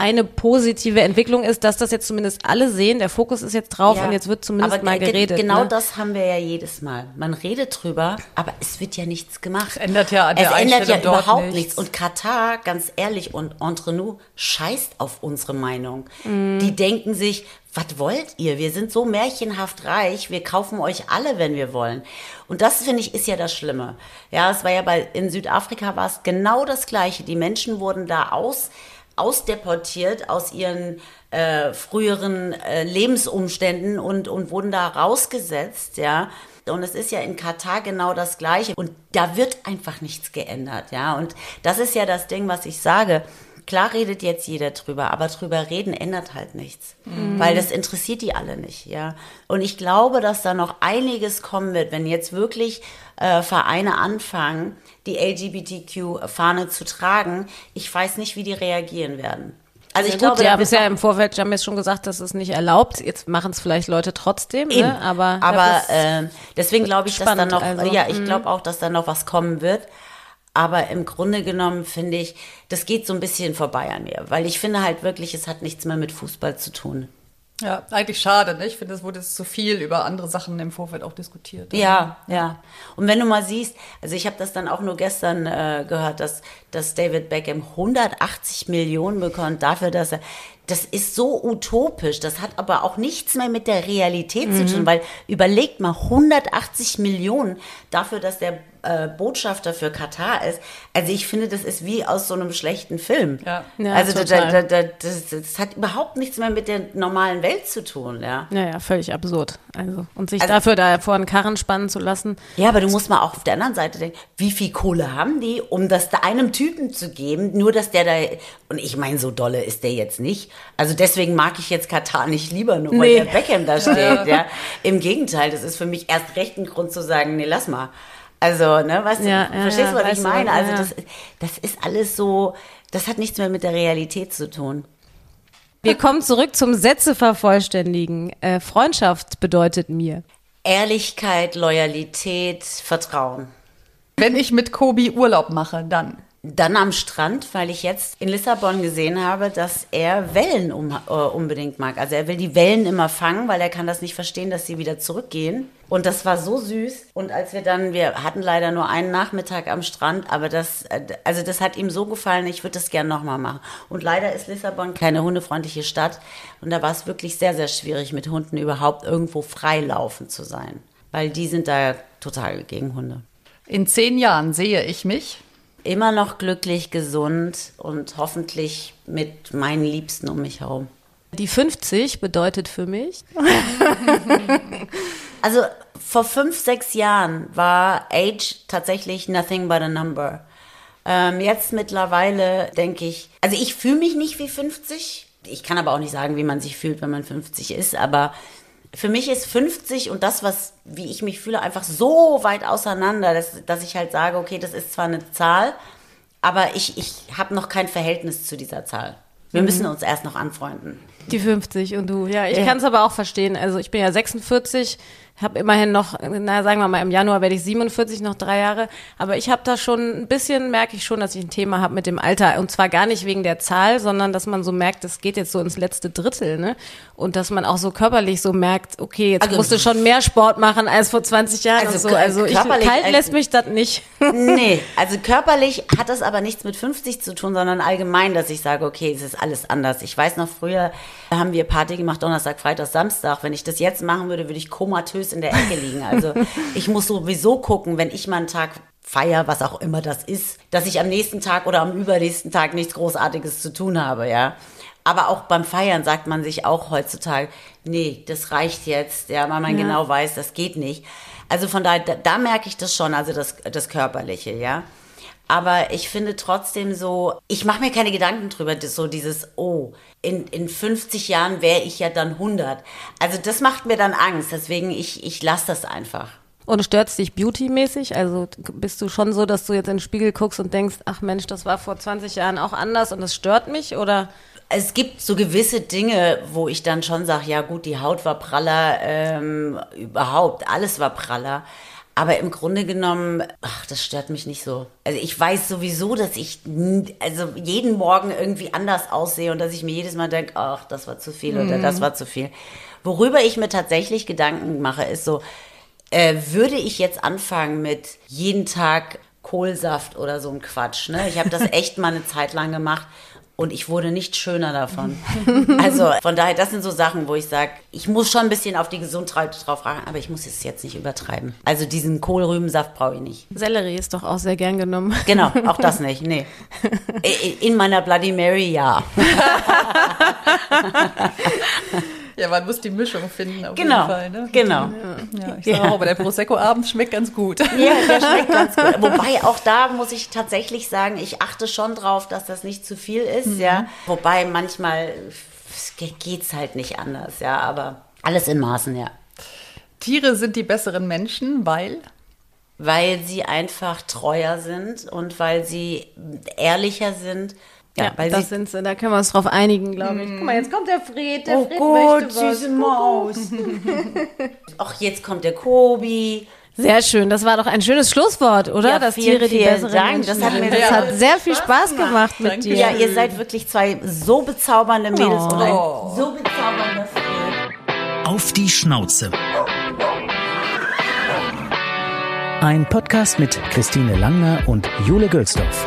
eine positive Entwicklung ist, dass das jetzt zumindest alle sehen, der Fokus ist jetzt drauf Ja, und jetzt wird zumindest aber mal ge- geredet. Genau ne? das haben wir ja jedes Mal. Man redet drüber, aber es wird ja nichts gemacht. Es ändert ja an der es ändert ja überhaupt nichts. nichts. Und Katar, ganz ehrlich, und entre nous, scheißt auf unsere Meinung. Mhm. Die denken sich, was wollt ihr? Wir sind so märchenhaft reich, wir kaufen euch alle, wenn wir wollen. Und das, finde ich, ist ja das Schlimme. Ja, es war ja bei, in Südafrika war es genau das Gleiche. Die Menschen wurden da aus, ausdeportiert aus ihren äh, früheren äh, Lebensumständen und, und wurden da rausgesetzt, ja. Und es ist ja in Katar genau das Gleiche. Und da wird einfach nichts geändert, ja. Und das ist ja das Ding, was ich sage. Klar redet jetzt jeder drüber, aber drüber reden ändert halt nichts. Weil das interessiert die alle nicht, ja. Und ich glaube, dass da noch einiges kommen wird, wenn jetzt wirklich äh, Vereine anfangen, die LGBTQ-Fahne zu tragen. Ich weiß nicht, wie die reagieren werden. Also ich ja, glaube, gut, da ja, wird bisher im Vorfeld, haben jetzt schon gesagt, das ist nicht erlaubt. Jetzt machen es vielleicht Leute trotzdem, Eben. ne? aber, aber ähm, deswegen glaube ich, dass da noch, also, ja, ich glaube auch, dass da noch was kommen wird. Aber im Grunde genommen finde ich, das geht so ein bisschen vorbei an mir, weil ich finde halt wirklich, es hat nichts mehr mit Fußball zu tun. Ja, eigentlich schade, ne? Ich finde, es wurde jetzt zu viel über andere Sachen im Vorfeld auch diskutiert. Ja, ja. Und wenn du mal siehst, also ich habe das dann auch nur gestern äh, gehört, dass, dass David Beckham 180 Millionen bekommt dafür, dass er, das ist so utopisch, das hat aber auch nichts mehr mit der Realität zu tun, weil überlegt mal 180 Millionen dafür, dass der äh, Botschafter für Katar ist. Also ich finde, das ist wie aus so einem schlechten Film. Ja. Ja, also da, da, da, das, das hat überhaupt nichts mehr mit der normalen Welt zu tun, ja. Ja, ja, völlig absurd. Also, und sich Also- dafür da vor einen Karren spannen zu lassen. Ja, aber du musst mal auch auf der anderen Seite denken, wie viel Kohle haben die, um das da einem Typen zu geben, nur dass der da, und ich meine, so dolle ist der jetzt nicht. Also deswegen mag ich jetzt Katar nicht lieber, nur weil Nee. der Beckham da steht, ja. Im Gegenteil, das ist für mich erst recht ein Grund zu sagen, nee, lass mal. Also, ne, weißt du, Ja, ja, verstehst ja, du, was ich du, meine? ja, Also ja. das, das ist alles so, das hat nichts mehr mit der Realität zu tun. Wir kommen zurück zum Sätze vervollständigen. Äh, Freundschaft bedeutet mir. Ehrlichkeit, Loyalität, Vertrauen. Wenn ich mit Kobi Urlaub mache, dann. Dann am Strand, weil ich jetzt in Lissabon gesehen habe, dass er Wellen um, äh, unbedingt mag. Also er will die Wellen immer fangen, weil er kann das nicht verstehen, dass sie wieder zurückgehen. Und das war so süß. Und als wir dann, wir hatten leider nur einen Nachmittag am Strand, aber das, äh, also das hat ihm so gefallen, ich würde das gern nochmal machen. Und leider ist Lissabon keine hundefreundliche Stadt. Und da war es wirklich sehr, sehr schwierig, mit Hunden überhaupt irgendwo freilaufen zu sein. Weil die sind da total gegen Hunde. In zehn Jahren sehe ich mich. Immer noch glücklich, gesund und hoffentlich mit meinen Liebsten um mich herum. Die 50 bedeutet für mich. Also vor fünf, sechs Jahren war Age tatsächlich nothing but a number. Ähm, jetzt mittlerweile denke ich, also ich fühle mich nicht wie 50. Ich kann aber auch nicht sagen, wie man sich fühlt, wenn man 50 ist. Aber für mich ist 50 und das, was, wie ich mich fühle, einfach so weit auseinander, dass, dass ich halt sage, okay, das ist zwar eine Zahl, aber ich, ich habe noch kein Verhältnis zu dieser Zahl. Wir müssen uns erst noch anfreunden. Die 50 und du. Ja, ich Ja. kann es aber auch verstehen. Also ich bin ja 46, habe immerhin noch, na sagen wir mal, im Januar werde ich 47, noch drei Jahre. Aber ich habe da schon ein bisschen, merke ich schon, dass ich ein Thema habe mit dem Alter. Und zwar gar nicht wegen der Zahl, sondern dass man so merkt, es geht jetzt so ins letzte Drittel. Ne? Und dass man auch so körperlich so merkt, okay, jetzt Also- musst du schon mehr Sport machen als vor 20 Jahren Also so. Also ich, körperlich kalt lässt mich das nicht. Nee, also körperlich hat das aber nichts mit 50 zu tun, sondern allgemein, dass ich sage, okay, es ist alles anders. Ich weiß noch, früher haben wir Party gemacht, Donnerstag, Freitag, Samstag. Wenn ich das jetzt machen würde, würde ich komatös in der Ecke liegen. Also ich muss sowieso gucken, wenn ich mal einen Tag feier, was auch immer das ist, dass ich am nächsten Tag oder am übernächsten Tag nichts Großartiges zu tun habe, ja. Aber auch beim Feiern sagt man sich auch heutzutage, nee, das reicht jetzt, ja, weil man genau weiß, das geht nicht. Also von daher, da, da merke ich das schon, also das, das Körperliche, ja. Aber ich finde trotzdem so, ich mache mir keine Gedanken drüber, so dieses, oh, in, in 50 Jahren wäre ich ja dann 100. Also das macht mir dann Angst, deswegen ich, ich lasse das einfach. Und stört's dich beautymäßig? Also bist du schon so, dass du jetzt in den Spiegel guckst und denkst, ach Mensch, das war vor 20 Jahren auch anders und das stört mich? Oder Es gibt so gewisse Dinge, wo ich dann schon sage, ja gut, die Haut war praller, ähm, überhaupt, alles war praller. Aber im Grunde genommen, ach, das stört mich nicht so. Also ich weiß sowieso, dass ich also jeden Morgen irgendwie anders aussehe und dass ich mir jedes Mal denke, ach, das war zu viel oder das war zu viel. Worüber ich mir tatsächlich Gedanken mache, ist so, äh, würde ich jetzt anfangen mit jeden Tag Kohlsaft oder so ein Quatsch. Ne? Ich habe das echt mal eine Zeit lang gemacht und ich wurde nicht schöner davon. Also von daher, das sind so Sachen, wo ich sage, ich muss schon ein bisschen auf die Gesundheit drauf achten, aber ich muss es jetzt nicht übertreiben. Also diesen Kohlrübensaft brauche ich nicht. Sellerie ist doch auch sehr gern genommen. Genau, auch das nicht, nee. In meiner Bloody Mary ja. Ja, man muss die Mischung finden auf Genau, jeden Fall. Ne? genau. Ja, ich sage auch, aber der Prosecco abends schmeckt ganz gut. Ja, der schmeckt ganz gut. Wobei auch da muss ich tatsächlich sagen, ich achte schon drauf, dass das nicht zu viel ist, ja. Wobei manchmal geht es halt nicht anders, ja, aber alles in Maßen, ja. Tiere sind die besseren Menschen, weil Weil sie einfach treuer sind und weil sie ehrlicher sind. Ja, Ja, weil das sind sie, da können wir uns drauf einigen, glaube ich. Guck mal, jetzt kommt der Fred, der Oh Fred Gott, möchte was. süße Maus. Ach, jetzt kommt der Kobi. Sehr schön, das war doch ein schönes Schlusswort, oder? Ja, Dass vielen, Tiere die besseren Dank. Menschen Das hat mir. Das sehr hat sehr viel Spaß gemacht mit Danke. dir. Ja, ihr seid wirklich zwei so bezaubernde Mädels Oh. und ein so bezaubernder Fred. Auf die Schnauze. Ein Podcast mit Christine Langner und Jule Gülsdorf.